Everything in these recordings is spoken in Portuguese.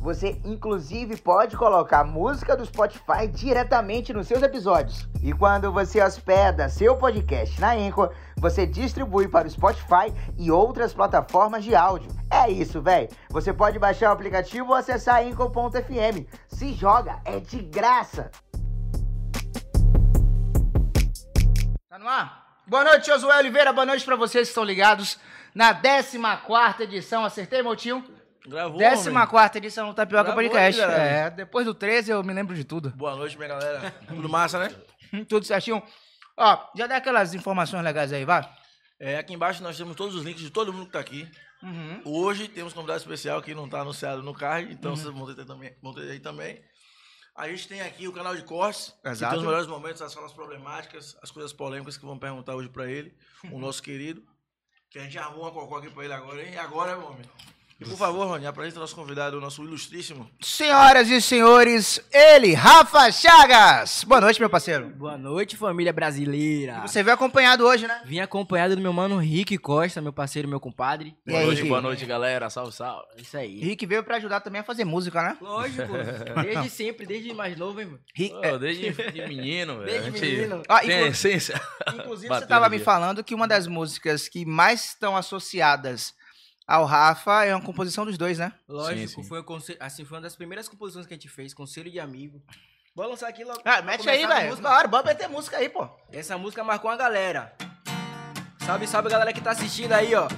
Você inclusive pode colocar música do Spotify diretamente nos seus episódios. E quando você hospeda seu podcast na Anchor, você distribui para o Spotify e outras plataformas de áudio. É isso, velho. Você pode baixar o aplicativo ou acessar anchor.fm. Se joga, é de graça. Tá no ar? Boa noite, Josué Oliveira. Boa noite para vocês que estão ligados na 14 edição. Acertei, meu tio? Gravou, 14 edição do Tapioca Gravou, Podcast. galera. É, depois do 13 eu me lembro de tudo. Boa noite, minha galera. Tudo massa, né? Tudo certinho. Ó, já dá aquelas informações legais aí, vai? É, aqui embaixo nós temos todos os links de todo mundo que tá aqui. Uhum. Hoje temos convidado especial que não tá anunciado no card, então vocês vão ter, também, vão ter aí também. A gente tem aqui o canal de cortes, que Exato. tem os melhores momentos, as falas problemáticas, as coisas polêmicas que vão perguntar hoje pra ele, o nosso querido. Que a gente arruma uma cocó aqui pra ele agora, hein? E agora, meu homem. E por favor, Rony, apresenta o nosso convidado, o nosso ilustríssimo. Senhoras e senhores, ele, Rafa Chagas. Boa noite, meu parceiro. Boa noite, família brasileira. Você veio acompanhado hoje, né? Vim acompanhado do meu mano Rick Costa, meu parceiro, meu compadre. E aí, Rick? noite, galera. Salve, salve. É Isso aí. Rick veio pra ajudar também a fazer música, né? Lógico, desde sempre, desde mais novo, hein, mano. Rick, é, desde de menino, velho. Desde menino. Ah, Tem inclu- essência. inclusive, você Bateu tava no me falando que uma das músicas que mais estão associadas ao Rafa é uma composição dos dois, né? Lógico, Sim, sim. Foi, um assim, foi uma das primeiras composições que a gente fez, Conselho de Amigo. Vou lançar aqui logo. Ah, mete aí, velho. Bora, bora meter música aí, pô. Essa música marcou a galera. Salve, salve, galera que tá assistindo aí, ó.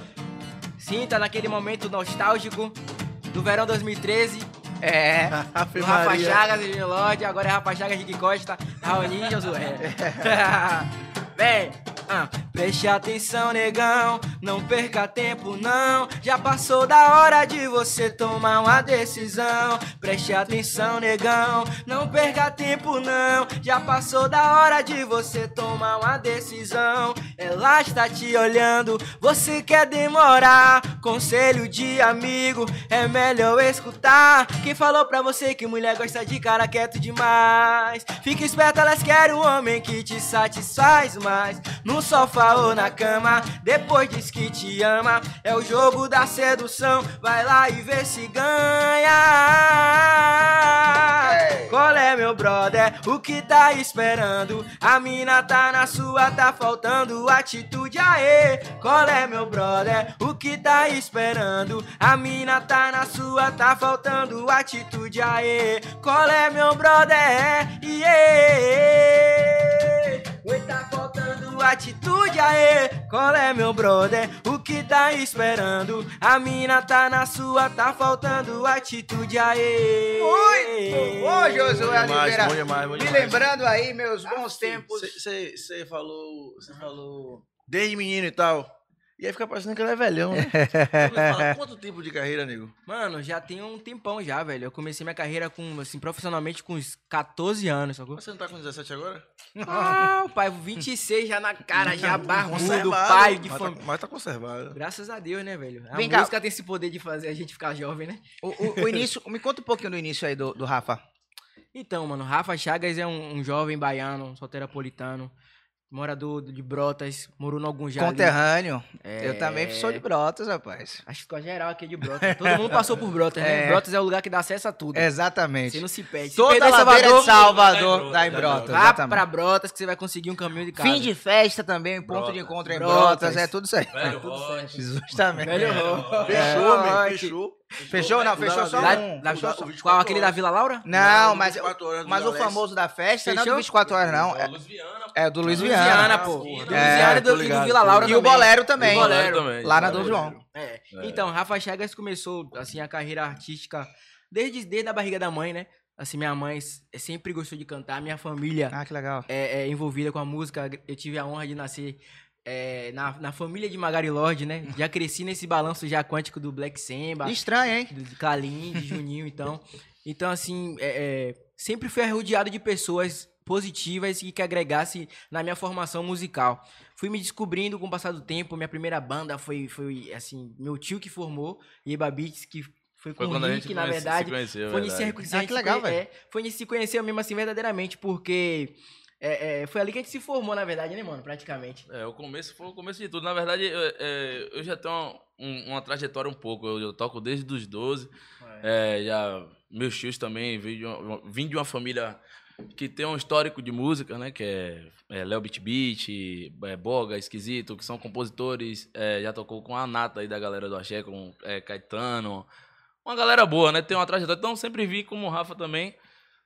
Sinta naquele momento nostálgico do verão 2013. É. Do Rafa Chagas e Lorde, agora é Rafa Chagas, Rick Costa, Raoni e Josué. Vem! Ah, preste atenção, negão, não perca tempo, não. Já passou da hora de você tomar uma decisão. Preste atenção, negão, não perca tempo, não. Já passou da hora de você tomar uma decisão. Ela está te olhando, você quer demorar. Conselho de amigo, é melhor escutar. Quem falou pra você que mulher gosta de cara quieto demais? Fica esperto, elas querem um homem que te satisfaz mais. No sofá ou na cama, depois diz que te ama. É o jogo da sedução, vai lá e vê se ganha. Qual é, meu brother? O que tá esperando? A mina tá na sua, tá faltando atitude, aê. Qual é, meu brother? O que tá esperando? A mina tá na sua, tá faltando atitude, aê. Qual é, meu brother? Yeah. Faltando atitude, aê. Qual é, meu brother? O que tá esperando? A mina tá na sua, tá faltando atitude, aê. Muito bom, Josué Bom demais, Oliveira. bom demais, bom Me demais. lembrando aí meus bons tempos. Você falou. Você falou. Desde menino e tal. E aí fica parecendo que ele é velhão, né? Fala, Quanto tempo de carreira, nego? Mano, já tem um tempão já, velho. Eu comecei minha carreira com, assim, profissionalmente com uns 14 anos, sacou? Você não tá com 17 agora? Ah, o pai, 26 já na cara, já barrudo, Conservado. pai de mas, família. tá, mas tá conservado. Graças a Deus, né, velho? A Vem cá. música tem esse poder de fazer a gente ficar jovem, né? O, o- o início, me conta um pouquinho do início aí do, do Rafa. Então, mano, Rafa Chagas é um, um jovem baiano, solteropolitano, morador de Brotas, morou no algum já. Conterrâneo. É. Eu também sou de Brotas, rapaz. Acho que ficou geral aqui de Brotas. Todo mundo passou por Brotas, né? É. Brotas é o lugar que dá acesso a tudo. Exatamente. Você não se perde. Se Toda perder ladeira Salvador, de Salvador Dá em dá em Brotas. Vá exatamente. pra Brotas que você vai conseguir um caminho de casa. Fim de festa também, ponto Brotas. de encontro em Brotas. Brotas, é tudo isso aí. Velho, tudo Rote. Justamente. Velho. Fechou, É, meu. Fechou. Fechou? Não, fechou só Lá- um. lá- só- qual, 24 aquele da. Vila Laura? Não, Não, mas, 24 horas do mas o famoso da festa não é do Fechou? 24 horas, não. É, Viana, é o do Luiz Luiziana, Viana. pô. É, Do e tô do, e do Vila Laura E o. Bolero também. O Bolero também. Lá na. Dom João. É. Então, Rafa Chagas começou, assim, a carreira artística desde, desde a barriga da mãe, né? Assim, minha mãe sempre gostou de cantar, minha família Ah, que legal. é, é envolvida com a música. Eu tive a honra de nascer é, na, na família de Magari Lorde, né? Já cresci nesse balanço já quântico do Black Samba, Estranho, hein? do de Kalim, de Juninho, então. Então, assim, é, é, sempre fui rodeado de pessoas positivas e que agregasse na minha formação musical. Fui me descobrindo com o passar do tempo. Minha primeira banda foi, foi assim, meu tio que formou, Iba Beats, que foi com Foi o quando a Rick, gente na verdade. se conheceu, Foi verdade. nisso que, Ah, que legal, velho. é, foi nisso que se conheceu mesmo assim verdadeiramente, porque é, é, foi ali que a gente se formou, na verdade, né, mano? Praticamente. É, o começo foi o começo de tudo. Na verdade, eu, é, eu já tenho um- uma trajetória um pouco. Eu, eu toco desde os 12. É, já, meus tios também vim de, uma, vim de uma família que tem um histórico de música, né? Que é, é Léo Beat Beat, é, Boga, Esquisito, que são compositores. é, já tocou com a nata aí da galera do Axé, com é, Caetano. Uma galera boa, né? Tem uma trajetória. Então sempre vi como o Rafa também.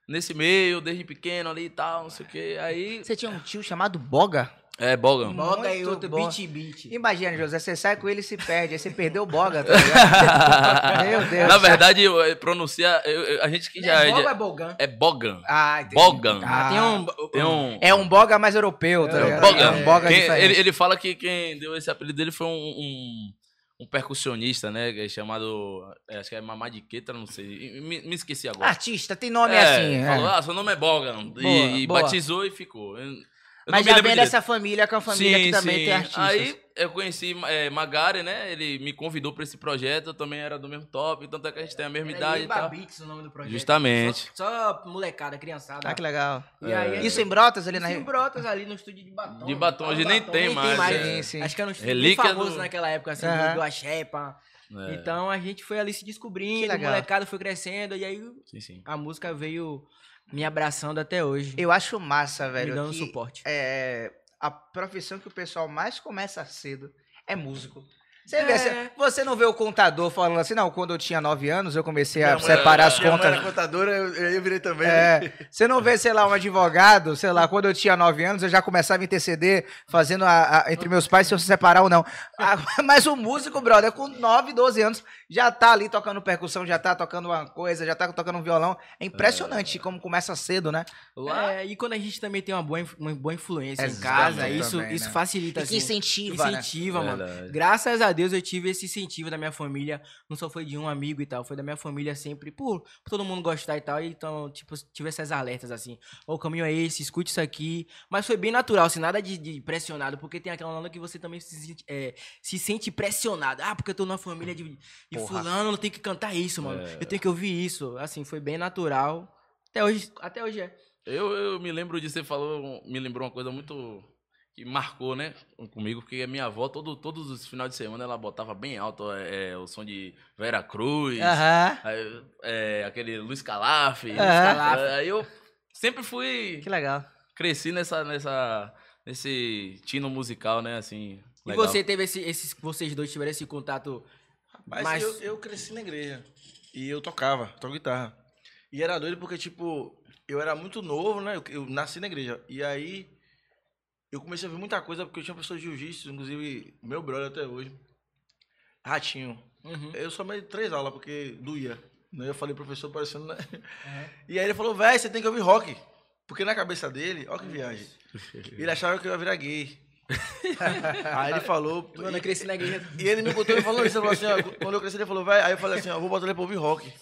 Nesse meio, desde pequeno ali e tal, não sei o quê. Aí. Você tinha um tio chamado Boga? É, Boga. Boga e outro beat beat. Imagina, José, você sai com ele e se perde. Aí você perdeu o Boga, tá ligado? Meu Deus. Na verdade, eu, eu pronuncia. eu- eu- a gente que já. é Boga ou já- é Bogan? é Bogan. Ah, entendi. Bogan. Ah, tem um... Tem um. É um Boga mais europeu, tá É, ligado? Bogan. É um Boga Quem- ele, ele fala que quem deu esse apelido dele foi um, um, um percussionista, né? que é chamado. é, acho que é Mamadiqueta, não sei. Me, me esqueci agora. Artista, tem nome É, assim. é. Falou, ah, seu nome é Bogan. Boa, e e boa. batizou e ficou. Eu, Mas já vem direito. dessa família, que é uma família que também tem artistas. Aí eu conheci é, Magari, né? Ele me convidou pra esse projeto, eu também era do mesmo top, tanto é que a gente tem a mesma idade e Iba tal. Beats o nome do projeto. Justamente. Só, só molecada, criançada. Ah, que legal. E aí, Isso em Brotas, ali na... Isso em Brotas, ali no estúdio de Batom. De Batom, hoje nem tem mais, é. Sim, sim. Acho que era um estúdio famoso do- naquela época, assim, Aham. do, Axé, pá. É, Então a gente foi ali se Que descobrindo, o legal. molecada foi crescendo, e aí sim, sim. a música veio me abraçando até hoje. Eu acho massa, me velho, dando que suporte. é, a profissão que o pessoal mais começa cedo é músico. Você, É. vê, você- você não vê o contador falando assim, não, quando eu tinha 9 anos eu comecei a Minha mãe- separar as minha mãe contas. era contadora, eu, eu virei também. É, você não vê, sei lá, um advogado, sei lá, quando eu tinha 9 anos, eu já começava a interceder, fazendo a, a- entre meus pais se eu se separar ou não. Ah, Mas o músico, brother, com 9, 12 anos, já tá ali tocando percussão, já tá tocando uma coisa, já tá tocando um violão. É impressionante como começa cedo, né? Lá, É, e quando a gente também tem uma boa, uma boa influência em Exatamente, casa, isso, também, isso né? facilita, E que assim. incentiva, né? Incentiva, mano. Verdade. Graças a Deus eu tive esse incentivo da minha família. Não só foi de um amigo e tal, foi da minha família sempre, por, por todo mundo gostar e tal. Então, tipo, tive essas alertas assim. O caminho é esse, escute isso aqui. Mas foi bem natural, assim, nada de, de pressionado, porque tem aquela onda que você também se sente, é, se sente pressionado. Ah, porque eu tô numa família de, de fulano, eu tenho que cantar isso, mano. É. Eu tenho que ouvir isso. Assim, foi bem natural. Até hoje, até hoje é. Eu, eu me lembro de você falou, me lembrou uma coisa muito que marcou, né, comigo, porque a minha avó, todo, todos os finais de semana, ela botava bem alto é, é, o som de Vera Cruz, aí, é, aquele Luiz Calaf. É, Aí eu sempre fui, Que legal. cresci nessa, nessa, nesse tino musical, né, assim. E legal. você teve esse, esses, vocês dois tiveram esse contato Mas mais... eu, eu cresci na igreja. E eu tocava, toco guitarra. E era doido porque, tipo, eu era muito novo, né? Eu, eu nasci na igreja. E aí, eu comecei a ver muita coisa porque eu tinha pessoa de jiu-jitsu, inclusive, meu brother até hoje. Ratinho. Uhum. Eu só meio três aulas porque doía. Né? Eu falei, professor, parecendo. Né? E aí ele falou, velho, você tem que ouvir rock. Porque na cabeça dele, ó que viagem. Ele achava que eu ia virar gay. aí ele falou. Mano, eu cresci na igreja. E ele me botou e falou isso. Ele falou assim, ó, quando eu cresci, ele falou, vai. Aí eu falei assim, ó, vou botar ele pra ouvir rock.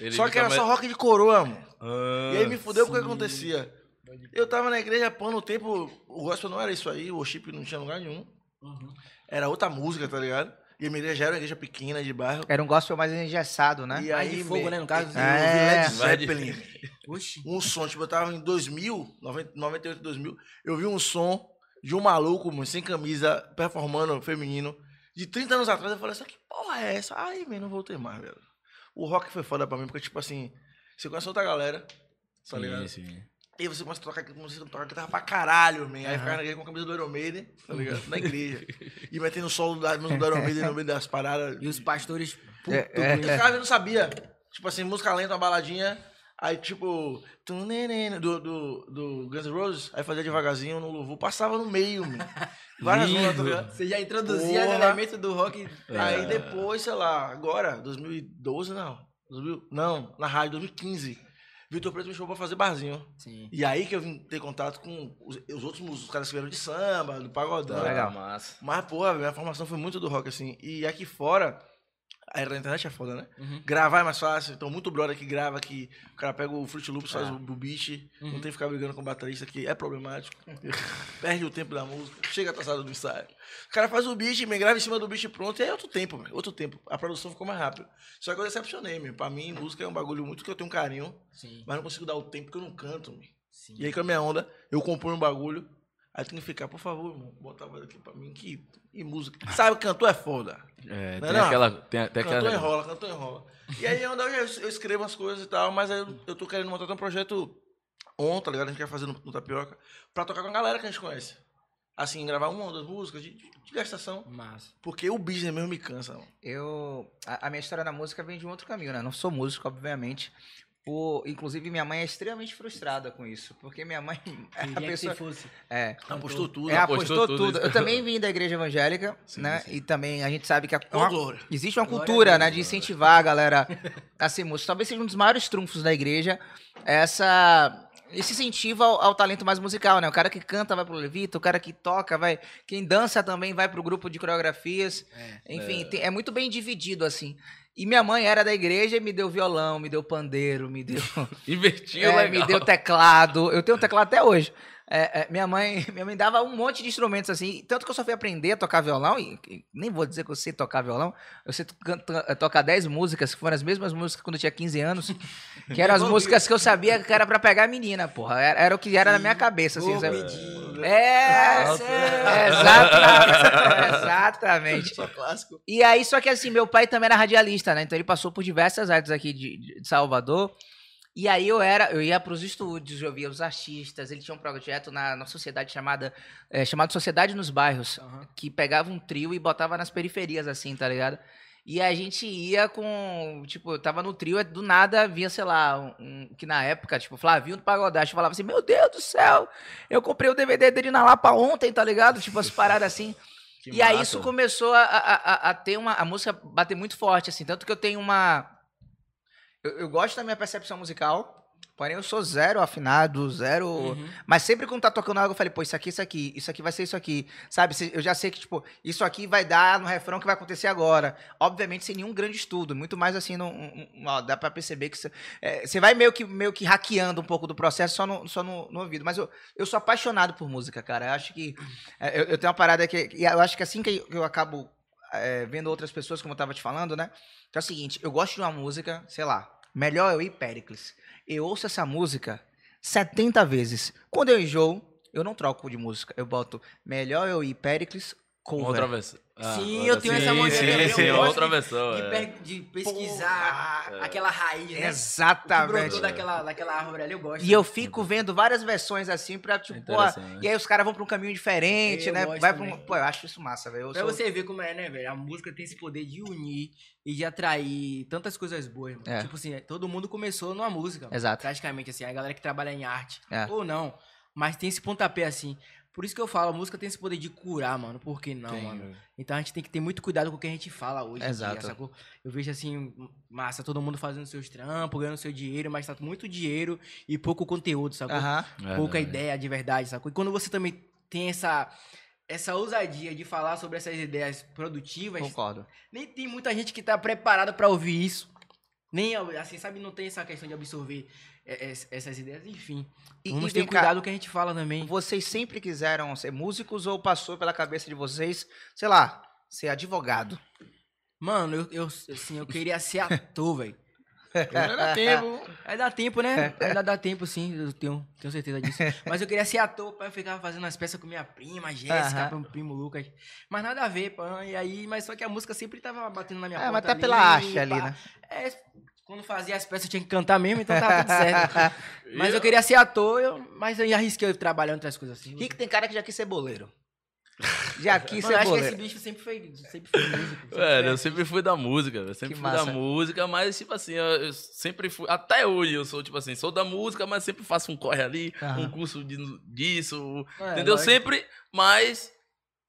Ele só que era mais- só rock de coroa, mano. Ah, E aí me fudeu porque sim. acontecia. Eu tava na igreja, pô, no tempo, o gospel não era isso aí, o worship não tinha lugar nenhum. Uhum. Era outra música, tá ligado? E a minha igreja era uma igreja pequena, de bairro. Era um gospel mais engessado, né? E Mais aí, de fogo, me- né, no caso? Eu É. Led Vai de- Zeppelin. Oxi. um som, tipo, eu tava em 2000, 90, 98, 2000, eu vi um som de um maluco, mano, sem camisa, performando feminino, de 30 anos atrás, eu falei assim, que porra é essa? Ai, velho, não voltei mais, velho. O rock foi foda pra mim, porque, tipo assim, você conhece outra galera, tá ligado? Sim, sim. Aí você começa a tocar, você toca guitarra pra caralho, man. Aí ficava na igreja com a camisa do Iron Maiden, tá ligado? Na igreja. E metendo o solo da música do Iron Maiden no meio das paradas. E os pastores... Puto, É, é. Os caras não sabia. Tipo assim, música lenta, uma baladinha. Aí, tipo, tunenene, do, do, do Guns N' Roses, aí fazia devagarzinho no louvor, passava no meio, mano. Várias zonas, tá ligado? Você já introduzia os Porra. elementos do rock. Aí depois, sei lá, agora, 2012 não. 2000, não, na rádio, 2015. Vitor Preto me chamou pra fazer barzinho. Sim. E aí que eu vim ter contato com os, os outros músicos, os caras que vieram de samba, do pagodão. Legal. Massa. Mas, pô, minha formação foi muito do rock, assim. E aqui fora, A era da internet é foda, né? Uhum. Gravar é mais fácil. Então, muito brother que grava, que o cara pega o Fruit Loops, faz É. o, beat, não Uhum. tem que ficar brigando com o baterista, que é problemático. Perde o tempo da música, chega atrasado do ensaio. O cara faz o beat, me grava em cima do beat pronto, e aí é outro tempo, velho. Outro tempo. A produção ficou mais rápida. Só que eu decepcionei, meu. Pra mim, música é um bagulho muito que eu tenho carinho, Sim. mas não consigo dar o tempo que eu não canto, meu. Sim. E aí, com a minha onda, eu componho um bagulho. Aí tem que ficar, por favor, irmão, bota a voz aqui pra mim. Que, e música. Sabe, cantor é foda. É, Não, tem não. aquela. Tem, tem Cantor aquela enrola, cantor enrola. E aí, eu, eu escrevo as coisas e tal, mas aí eu, eu tô querendo montar até um projeto on, tá ligado? A gente quer fazer no, no Tapioca, pra tocar com a galera que a gente conhece. Assim, gravar uma ou duas músicas de, de, de gastação. Massa. Porque o business mesmo me cansa, mano. Eu. A, a minha história na música vem de um outro caminho, né? Não sou músico, obviamente. Por, inclusive, minha mãe é extremamente frustrada com isso. Porque minha mãe é a Queria que pessoa. você fosse. É, Apostou tudo. é, apostou apostou tudo tudo. Eu também vim da igreja evangélica, Sim, né? sim. E também a gente sabe que a, É uma existe uma Glória a cultura, Deus, né, de incentivar a galera a ser músico. Talvez seja um dos maiores trunfos da igreja essa esse incentivo ao, ao talento mais musical, né? O cara que canta vai pro levita, o cara que toca vai, quem dança também vai pro grupo de coreografias. É. Enfim, tem- é muito bem dividido assim. E minha mãe era da igreja e me deu violão, me deu pandeiro, me deu Invertiu é, legal. me deu teclado. Eu tenho um teclado até hoje. É, é, minha mãe minha mãe dava um monte de instrumentos assim. Tanto que eu só fui aprender a tocar violão. E, e nem vou dizer que eu sei tocar violão. Eu sei tocar 10 músicas, que foram as mesmas músicas quando eu tinha 15 anos. Que eram as músicas que eu sabia que era pra pegar a menina, porra. Era, era o que era na minha cabeça, assim. Sabe? É, Nossa. exatamente. exatamente. Só clássico. E aí, só que assim, meu pai também era radialista, né? Então ele passou por diversas artes aqui de- de Salvador. E aí eu era, eu ia pros estúdios, eu via os artistas, ele tinha um projeto na, na sociedade chamada, é, chamado Sociedade nos Bairros, Aham. que pegava um trio e botava nas periferias, assim, tá ligado? E a gente ia com, tipo, eu tava no trio, do nada vinha, sei lá, um, que na época, tipo, Flavinho do Pagodaste falava assim, meu Deus do céu, eu comprei o DVD dele na Lapa ontem, tá ligado? Tipo, as paradas assim. Que e aí massa. isso começou a, a, a- a ter uma. A música bater muito forte, assim. Tanto que eu tenho uma. Eu, eu gosto da minha percepção musical. Porém, eu sou zero afinado, zero. Uhum. Mas sempre quando tá tocando algo, eu falei, pô, isso aqui, isso aqui, isso aqui vai ser isso aqui. Sabe? Eu já sei que, tipo, isso aqui vai dar no refrão que vai acontecer agora. Obviamente, sem nenhum grande estudo. Muito mais assim, não, dá pra perceber que você é, vai meio que, meio que hackeando um pouco do processo só no, só no, no ouvido. Mas eu, eu sou apaixonado por música, cara. Eu acho que. é, eu, eu tenho uma parada que. e Eu acho que assim que eu acabo é, vendo outras pessoas, como eu tava te falando, né? Que é o seguinte, eu gosto de uma música, sei lá, melhor eu ir Pericles. Eu ouço essa música 70 vezes. Quando eu enjoo, eu não troco de música. Eu boto melhor eu ir Pericles Com cover. outra versão. Sim, eu tenho sim, essa mania Sim, eu gosto outra de- versão. De, é. de pesquisar aquela raiz, né? Que Exatamente. daquela, daquela árvore ali, eu gosto. E eu fico vendo várias versões assim pra, tipo, pô, e aí os caras vão pra um caminho diferente, Eu né? Vai pra um... Pô, eu acho isso massa, velho. Pra sou- você ver como é, né, velho? A música tem esse poder de unir e de atrair tantas coisas boas, mano. É. Tipo assim, todo mundo começou numa música. Exato. Praticamente, assim, a galera que trabalha em arte. É. Ou não. Mas tem esse pontapé, assim. Por isso que eu falo, a música tem esse poder de curar, mano. Por que não, Tem, mano? Então a gente tem que ter muito cuidado com o que a gente fala hoje. Exato. Dia? Eu vejo assim, massa, todo mundo fazendo seus trampos, ganhando seu dinheiro, mas tá muito dinheiro e pouco conteúdo, sacou? Aham. pouca Verdade. ideia de verdade, sacou? E quando você também tem essa essa ousadia de falar sobre essas ideias produtivas, Concordo. nem tem muita gente que tá preparada pra ouvir isso. Nem, assim, sabe, não tem essa questão de absorver é, é, essas ideias, enfim. E, Vamos e ter cá, cuidado o que a gente fala também. vocês sempre quiseram ser músicos ou passou pela cabeça de vocês, sei lá, ser advogado? Mano, eu, eu, assim, eu queria ser ator, velho. Ainda dá tempo. Aí dá tempo, né? Ainda dá tempo, sim, eu tenho, tenho certeza disso. Mas eu queria ser ator pra eu ficar fazendo as peças com minha prima, Jéssica, meu primo Lucas. Mas nada a ver, pô. E aí, mas só que a música sempre tava batendo na minha É, porta mas tá ali, pela arte ali, né? É, quando fazia as peças eu tinha que cantar mesmo, então tava tudo certo. mas eu queria ser ator, eu, mas eu arrisquei trabalhar em outras coisas assim. Rick tem cara que já quis ser boleiro. Já quis ser eu acho que boleiro. esse bicho sempre foi, sempre foi músico. sempre Velho, foi eu sempre fui da música, eu sempre Que fui massa. da música, mas tipo assim, eu, eu sempre fui, até hoje eu sou tipo assim, sou da música, mas sempre faço um corre ali, Aham. um curso de, disso, É, entendeu? lógico. Sempre, mas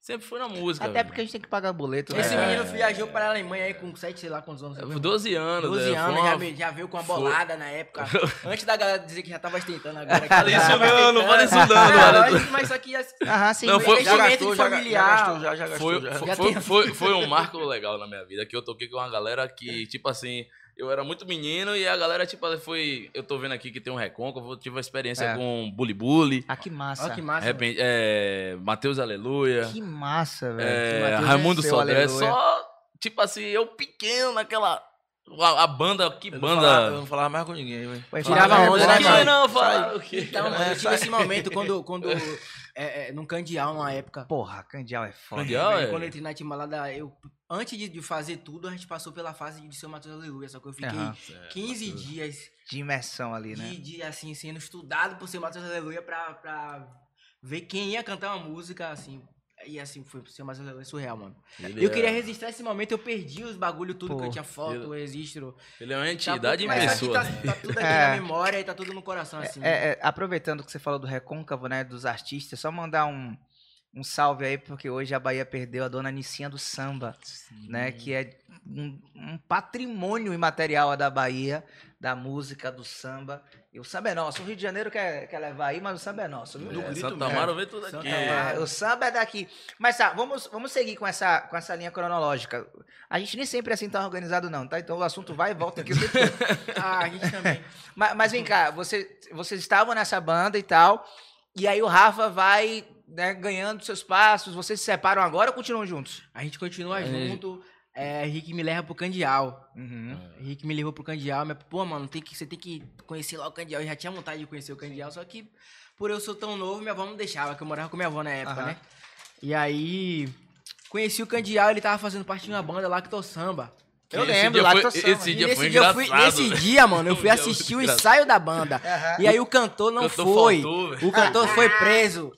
Sempre foi na música. Até velho. porque a gente tem que pagar boleto, né? Esse É. menino viajou para a Alemanha aí com 7, sei lá quantos anos. Foi 12 anos. 12 é, anos, foi já, uma- já veio com uma foi- bolada na época. Antes da galera dizer que já tava tentando agora. Fala já isso não, não fala isso não, mas- isso aqui é Aham, sim. Não, foi- Já gastou, de já, já familiar. gastou, já, já gastou. Foi, já. foi, foi, foi, foi um marco legal na minha vida, que eu toquei com uma galera que, tipo assim, eu era muito menino e a galera, tipo, foi. Eu tô vendo aqui que tem um recôncavo, eu tive uma experiência É. com Bully Bully, Ah, que massa. Olha que massa. repente, é, Matheus Aleluia, Que massa, velho. é, Raimundo Sodré, só, tipo assim, eu pequeno naquela. A, a banda, que Eu não banda. falava- eu não falava mais com ninguém, velho. Tirava fala, onda, né, mano? não quê? Então, É, eu tive esse momento quando, quando é, é, num Candial, numa época. Porra, Candial é foda. Candial? é? Quando eu entrei na Timbalada, eu, antes de, de fazer tudo, a gente passou pela fase de ser o Matheus Aleluia. Só que eu fiquei Aham. 15 dias De imersão ali, né? de, de, assim, sendo estudado por ser Matheus Aleluia pra, pra ver quem ia cantar uma música, assim. E assim, foi ser Matheus Aleluia surreal, mano. Ele Eu é- queria registrar esse momento, eu perdi os bagulho tudo que Pô, eu tinha foto, registro. Ele é uma Tá entidade em tudo- mas aqui pessoa. Tá, tá tudo aqui É. na memória e tá tudo no coração, assim. É, é, aproveitando que você falou do recôncavo, né, dos artistas, só mandar um, um salve aí, porque hoje a Bahia perdeu a dona Nicinha do Samba, né, que é um, um patrimônio imaterial da Bahia, da música, do samba. E o samba é nosso. O Rio de Janeiro quer, quer levar aí, mas o samba é nosso, viu? É, grito Santa. Amaro vê tudo aqui. É, o samba é daqui. Mas tá, vamos, vamos seguir com essa, com essa linha cronológica. A gente nem sempre é assim tão organizado, não, tá? Então o assunto vai e volta aqui. Ah, a gente também. Mas, mas vem cá, você, vocês estavam nessa banda e tal, e aí o Rafa vai né, ganhando seus passos, vocês se separam agora ou continuam juntos? A gente continua É. junto. É, Rick me leva pro Candial. Uhum. Rick me levou pro Candial, mas, pô, mano, tem que, você tem que conhecer lá o Candial. Eu já tinha vontade de conhecer o Candial, só que por eu ser tão novo, minha avó não deixava, que eu morava com minha avó na época, Aham. né? E aí, conheci o Candial, ele tava fazendo parte de uma banda lá que tô samba. Eu Esse lembro, dia lá foi- samba. Esse dia foi dia eu fui- engraçado. nesse dia, mano, eu fui dia assistir o ensaio da banda. Aham. E aí o cantor não Cantor foi. faltou, velho. o cantor foi preso.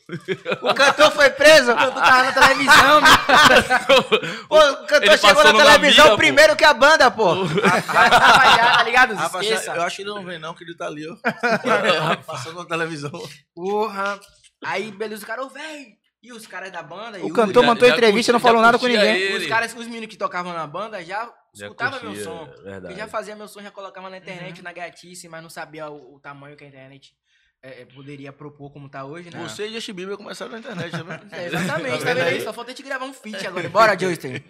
O cantor foi preso? O cantor tava na televisão. Pô, o cantor Ele chegou na televisão pô. primeiro que a banda, pô. Já tava já, tá ligado? Rapaz, Esqueça. eu acho que ele não vem não, que ele tá ali, ó. Passando na televisão. Porra. Aí, beleza, o cara, ô, véi. E os caras da banda. e O cantor mandou entrevista e não falou nada com ninguém. ele. Os caras, os meninos que tocavam na banda já, Já escutavam meu som. é verdade. Eu já fazia meu som, já colocava na internet, na gatice, mas não sabia o, o tamanho que a internet é, é, poderia propor como tá hoje, né? Você e Justin Bieber começaram na internet, tá vendo? É, exatamente, tá vendo aí? Só falta a gente gravar um feat agora. Bora, Justin.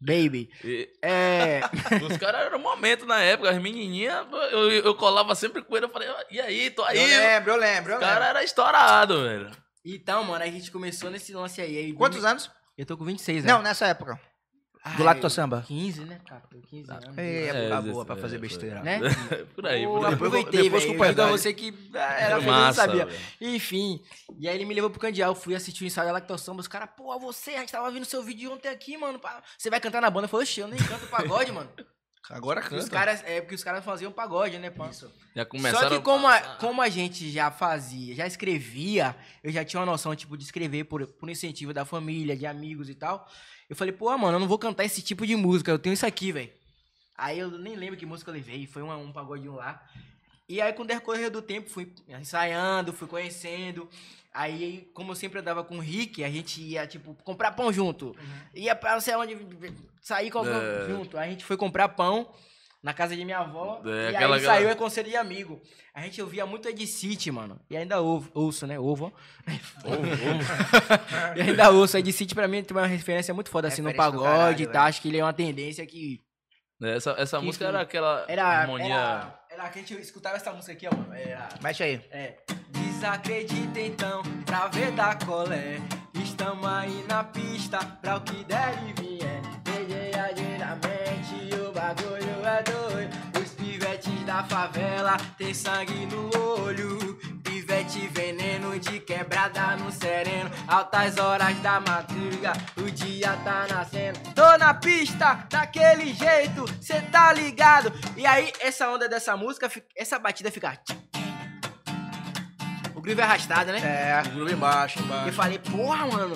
Baby. E- É. Os caras eram um momento na época, as menininhas, eu, eu colava sempre com ele, eu falei, e aí, tô aí. Eu lembro, eu lembro, eu O cara lembro. era estourado, velho. Então, mano, a gente começou nesse lance aí. aí Quantos anos? Eu tô com 26, né? Não, nessa época. Do Ai, Lacto Samba. 15, né, cara? 15 anos. Ei, É, época esse- boa pra é, fazer foi. besteira. Né? por aí, por aí. aproveitei, Depois com Eu digo a você que ah, era feliz, não massa, sabia. Enfim, e aí ele me levou pro Candial, fui assistir o ensaio da Lacto Samba, os caras, pô, você, a gente tava vendo seu vídeo ontem aqui, mano, pá. você vai cantar na banda? Eu falei, oxe, eu nem canto pagode, mano. Agora Os canta. caras, é porque os caras faziam pagode, né, pô? Já começaram Só que como a, como a gente já fazia, já escrevia, eu já tinha uma noção, tipo, de escrever por, por incentivo da família, de amigos e tal. Eu falei, pô, mano, eu não vou cantar esse tipo de música, eu tenho isso aqui, velho. Aí eu nem lembro que música eu levei, foi um, um pagodinho lá. E aí, com o decorrer do tempo, fui ensaiando, fui conhecendo. Aí, como eu sempre andava com o Rick, a gente ia, tipo, comprar pão junto. Ia pra não sei onde, sair com É. junto. Aí a gente foi comprar pão na casa de minha avó. É, e aquela- aí saiu é conselho de amigo. A gente ouvia muito Ed City, mano. E ainda ouvo, ouço, né? Ovo. e ainda ouço. Ed City pra mim tem uma referência muito foda assim no pagode caralho, e tal. velho. Acho que ele é uma tendência que. Essa, essa Que música era aquela Era. harmonia. Era, era que a gente escutava essa música aqui, ó, mano. Era. Mexe aí. É. Desacredita então, pra ver da colé. Estamos aí na pista, pra o que der e vier. Peguei o bagulho é doido. Os pivetes da favela tem sangue no olho. Pivete veneno de quebrada no sereno. Altas horas da madruga, o dia tá nascendo. Tô na pista, daquele jeito, cê tá ligado. E aí, essa onda dessa música, essa batida fica. O groove é arrastado, né? É. O groove embaixo, Eu embaixo. falei, porra, mano.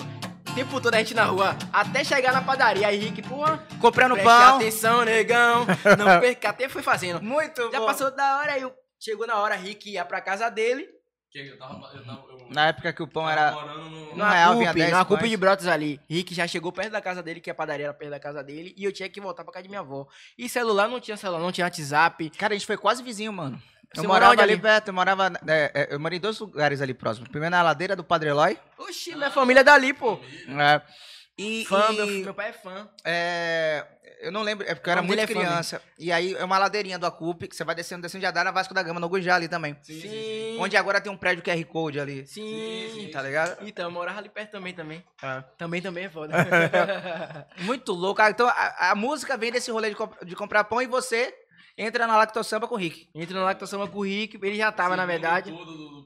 O tempo todo a gente na rua, até chegar na padaria. Aí, Rick, porra, Comprando pão. atenção, negão. Não perca tempo, foi fazendo. Muito Já bom. passou da hora, aí chegou na hora, Rick ia pra casa dele. Que eu tava, eu tava, eu Na época que o pão era. morando no... Numa real vinha CUP, 10 numa CUP pães. de Brotas ali. Rick já chegou perto da casa dele, que a padaria era perto da casa dele, e eu tinha que voltar pra casa de minha avó. E celular não tinha celular, não tinha WhatsApp. Cara, a gente foi quase vizinho, mano. Eu mora morava ali ali? perto, eu morava. é, é, eu morei em dois lugares ali próximos. Primeiro na ladeira do Padre Eloy. Oxi, minha família é dali, pô. é, e, Fã, e, meu, meu pai é fã. é, eu não lembro, é porque eu era muito é fã criança. E aí é uma ladeirinha do Acup, que você vai descendo, descendo, dá na Vasco da Gama, no Gujá ali também. Sim. Onde agora tem um prédio QR Code ali. Sim. Tá ligado? Então, eu morava ali perto também, também. Também, também é foda. Muito louco. Ah, Então a, a música vem desse rolê de, comp- de comprar pão e você entra na Lactosamba com o Rick. Entra na lactação com o Rick, ele já tava, na verdade. Do, do.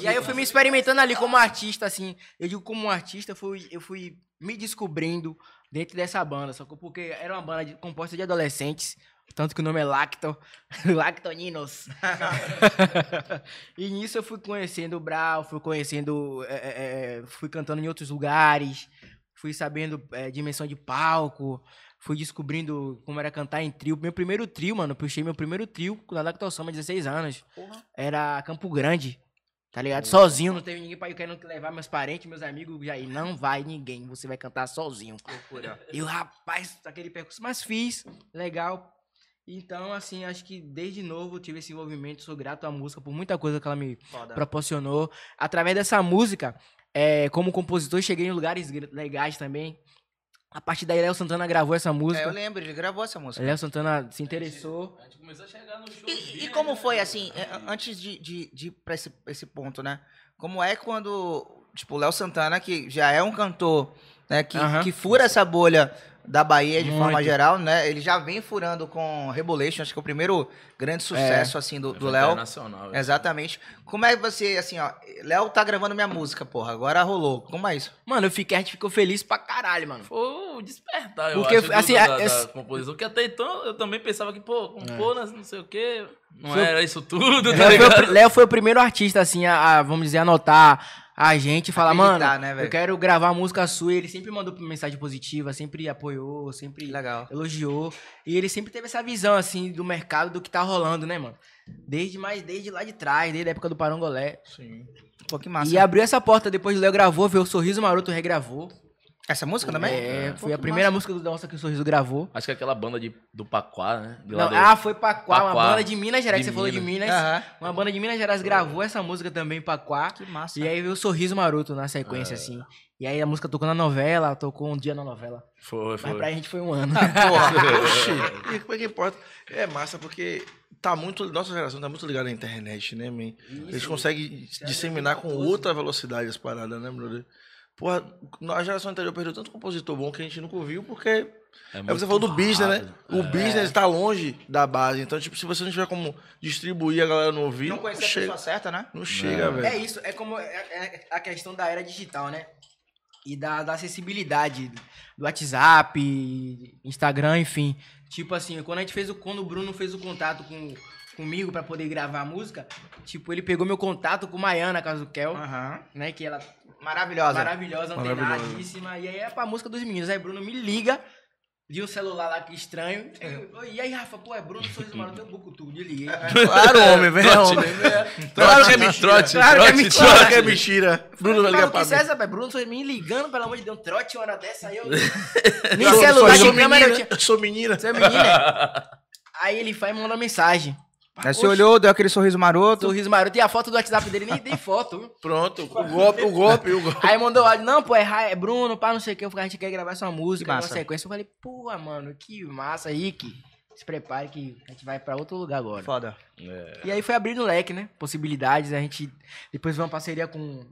E aí eu fui me experimentando ali como artista, assim. Eu digo como um artista, eu fui, eu fui me descobrindo dentro dessa banda. Só que porque era uma banda de- composta de adolescentes. Tanto que o nome é Lacto. Lactoninos. e nisso eu fui conhecendo o Brau, fui conhecendo. é, é, é, fui cantando em outros lugares. Fui sabendo é, dimensão de palco. Fui descobrindo como era cantar em trio. Meu primeiro trio, mano, eu puxei meu primeiro trio na Lactosoma, 16 anos. Era Campo Grande. Tá ligado? Sozinho, não teve ninguém pra ir querendo levar meus parentes, meus amigos. E aí, não vai ninguém, você vai cantar sozinho. E o rapaz, aquele percurso, mas fiz, legal. Então, assim, acho que desde novo eu tive esse envolvimento, sou grato à música por muita coisa que ela me Foda. proporcionou. Através dessa música, é, como compositor, cheguei em lugares legais também. A partir daí, Léo Santana gravou essa É, eu música. lembro, ele gravou essa música. Léo Santana se interessou. A gente começou a chegar no show. E, e como foi, assim, é, antes de, de, de ir pra esse, esse ponto, né? Como é quando, tipo, o Léo Santana, que já é um cantor, né, que, Aham. que fura essa bolha da Bahia de forma Muito. geral, né? Ele já vem furando com Rebolation, acho que é o primeiro grande sucesso, assim, do, do Léo. Nacional. Exatamente. Como é que você, assim, ó, Léo tá gravando minha música, porra, agora rolou. Como é isso? Mano, eu fiquei, a gente ficou feliz pra caralho, mano. Foi o despertar, eu Porque, acho, do- assim, da, a- da essa- composição. Porque até então eu também pensava que, pô, compor, É. não sei o quê, não Foi- era isso tudo, tá Léo foi, o ligado? pri- Léo foi o primeiro artista, assim, a, a, vamos dizer, anotar a gente e falar, mano, né, eu quero gravar música sua. E ele sempre mandou mensagem positiva, sempre apoiou, sempre Legal. elogiou. E ele sempre teve essa visão, assim, do mercado, do que tá rolando, né, mano? Desde, mais desde lá de trás, desde a época do Parangolé. Sim. Pô, que massa. E abriu essa porta, depois o Léo gravou, veio o Sorriso Maroto regravou. Essa música também? É, Pô, foi a primeira massa. música do Nossa que o Sorriso gravou. Acho que é aquela banda de, do Paquá, né? De Não, ah, foi Paquá, uma banda de Minas Gerais, De que você falou de Minas. Minas. Aham. Uma banda de Minas Gerais gravou essa música também, Paquá. Que massa. E aí veio o Sorriso Maroto na sequência, assim. E aí a música tocou na novela, tocou um dia na novela. Foi, Mas foi. pra gente foi um ano. Porra, oxi. E como é que importa? É massa porque tá muito. Nossa geração tá muito ligada à internet, né, man? Eles conseguem disseminar com outra velocidade as paradas, né, brother? Porra, a geração anterior perdeu tanto compositor bom que a gente nunca ouviu, porque. É, você falou do business, né? rápido. O É. business tá longe da base. Então, tipo, se você não tiver como distribuir a galera não ouvir, Não não, conhecer a chega. pessoa certa, né? Não chega, É. velho. É isso, é como é- é a questão da era digital, né? E da, da acessibilidade do WhatsApp, Instagram, enfim. Tipo assim, quando a gente fez o. Quando o Bruno fez o contato com, comigo pra poder gravar a música, tipo, ele pegou meu contato com Maiana, casa do Kel, né? Que ela Maravilhosa. maravilhosa, antenadíssima. E aí é pra música dos meninos. Aí Bruno me liga de um celular lá que estranho. E, e aí, Rafa, pô, é Bruno Sorriso Maroto, eu buco tudo. Desliguei. Claro, homem, velho. Homem. né? Claro que é mentira. Claro que é trote, mentira. trote. Claro que é mentira. Bruno vai ligar pra é mim. essa, velho? Bruno Sorriso me ligando, pelo amor de Deus, um trote uma hora dessa aí. Eu... Nem celular, sou nem câmera eu menina, tinha. eu sou menina. Você é menina? aí ele vai e manda mensagem. Aí você olhou, deu aquele sorriso maroto. Sorriso maroto. E a foto do WhatsApp dele, nem tem foto. Pronto, o golpe, o golpe, o golpe. Aí mandou áudio, não, pô, é, Ra- é Bruno, pá, não sei o que. Eu falei, a gente quer gravar essa música, uma massa. sequência. Eu falei, pô, mano, que massa, Rick. Se prepare que a gente vai pra outro lugar agora. Foda. É. E aí foi abrindo leque, né? Possibilidades. A gente depois foi uma parceria com,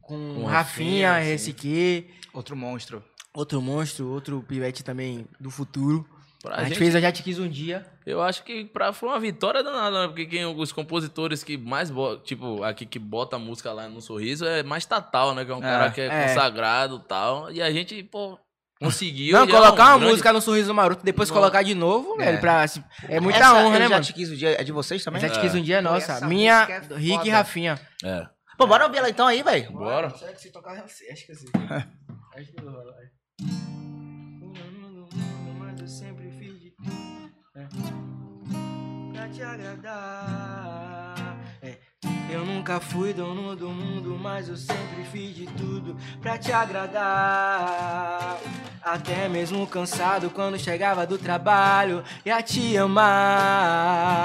com, Com Rafinha, Rafinha, sim. Outro monstro. outro monstro, outro pivete também do futuro. Pra A, gente, gente- fez, já te quis um dia. Eu acho que pra, foi uma vitória danada, né? Porque quem, os compositores que mais, bo- tipo, aqui que bota a música lá no Sorriso é mais Tatal, né? Que é um É, cara que é, é. consagrado e tal. E a gente, pô, conseguiu. Não, é colocar um uma grande- música no Sorriso Maroto, depois Nossa. colocar de novo, É. velho, pra, assim, é muita Essa, honra, né, já mano? te quis o dia. É de vocês também? Já te quis um dia é nossa. essa Minha, é Rick e Rafinha. É. Pô, bora ouvir ela então aí, velho. Bora. Será que se tocar? Acho que sei. Acho que eu vou pra te agradar. É. Eu nunca fui dono do mundo, mas eu sempre fiz de tudo pra te agradar. Até mesmo cansado quando chegava do trabalho ia te amar.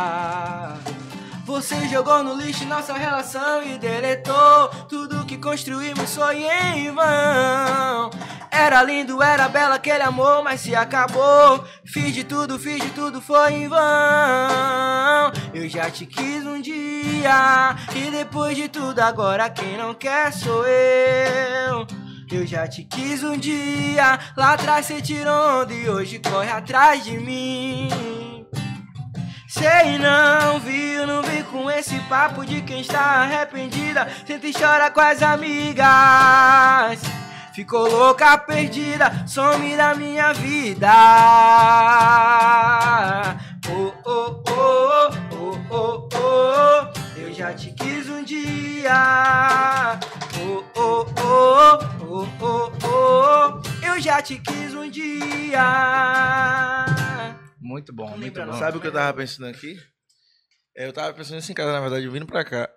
Você jogou no lixo nossa relação e deletou tudo que construímos foi em vão. Era lindo, era bela aquele amor, mas se acabou. Fiz de tudo, fiz de tudo, foi em vão. Eu já te quis um dia e depois de tudo agora quem não quer sou eu. Eu já te quis um dia, lá atrás cê tirou onda e hoje corre atrás de mim. Sei não, viu, não vem com esse papo de quem está arrependida. Senta e chora com as amigas. Ficou louca, perdida, some da minha vida. Oh, oh, oh, oh, oh, oh, eu já te quis um dia. Oh, oh, oh, oh, oh, oh, eu já te quis um dia. Muito bom, muito bom. não. Sabe o que eu tava pensando aqui? É, eu tava pensando isso em casa, na verdade, vindo pra cá.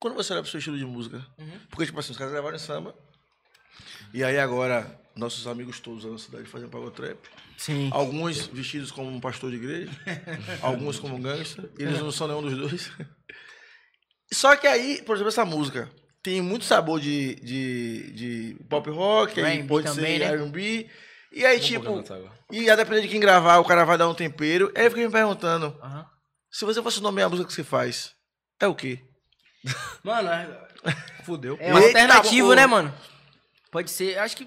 Quando você olha pro seu estilo de música, Uhum. porque, tipo assim, os caras levaram em samba, e aí agora, nossos amigos todos da cidade fazem pagotrap. Sim. Alguns vestidos como um pastor de igreja, alguns como um gangster, eles não são nenhum dos dois. Só que aí, por exemplo, essa música tem muito sabor de, de, de pop rock, aí pode também, ser né? R&B. E aí, Vamos tipo, e a depender de quem gravar, o cara vai dar um tempero. Aí eu fiquei me perguntando, se você fosse nomear a música que você faz, é o quê? Mano, é, Fudeu. é um Eita, alternativo, né, mano? Pode ser, acho que.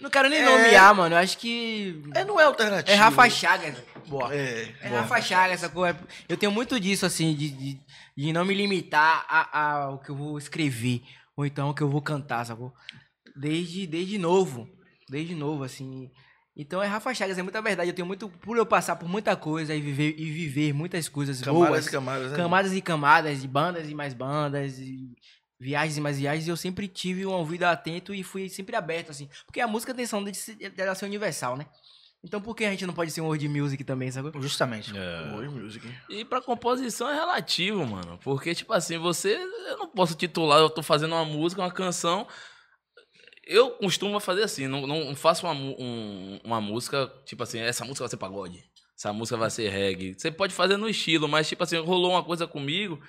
Não quero nem É. nomear, mano. Eu acho que. É, não é alternativo. É Rafa Chagas. Boa. É, É bom. Rafa Chagas, essa coisa. Eu tenho muito disso, assim, de, de, de não me limitar a- a- ao que eu vou escrever. Ou então ao que eu vou cantar, sacou? Desde, desde novo. Desde novo, assim. Então é Rafa Chagas, é muita verdade. Eu tenho muito. Por eu passar por muita coisa e viver, e viver muitas coisas Camadas boas. e camadas, né? Camadas e camadas, de bandas e mais bandas, e viagens e mais viagens, eu sempre tive um ouvido atento e fui sempre aberto, assim. Porque a música tem som de ser- dela ser universal, né? Então por que a gente não pode ser um world music também, sabe? Justamente. É. Oi, music. E pra composição é relativo, mano. Porque, tipo assim, você. Eu não posso titular, eu tô fazendo uma música, uma canção. Eu costumo fazer assim, não, não faço uma, um- uma música, tipo assim, essa música vai ser pagode, essa música vai ser reggae. Você pode fazer no estilo, mas, tipo assim, rolou uma coisa comigo,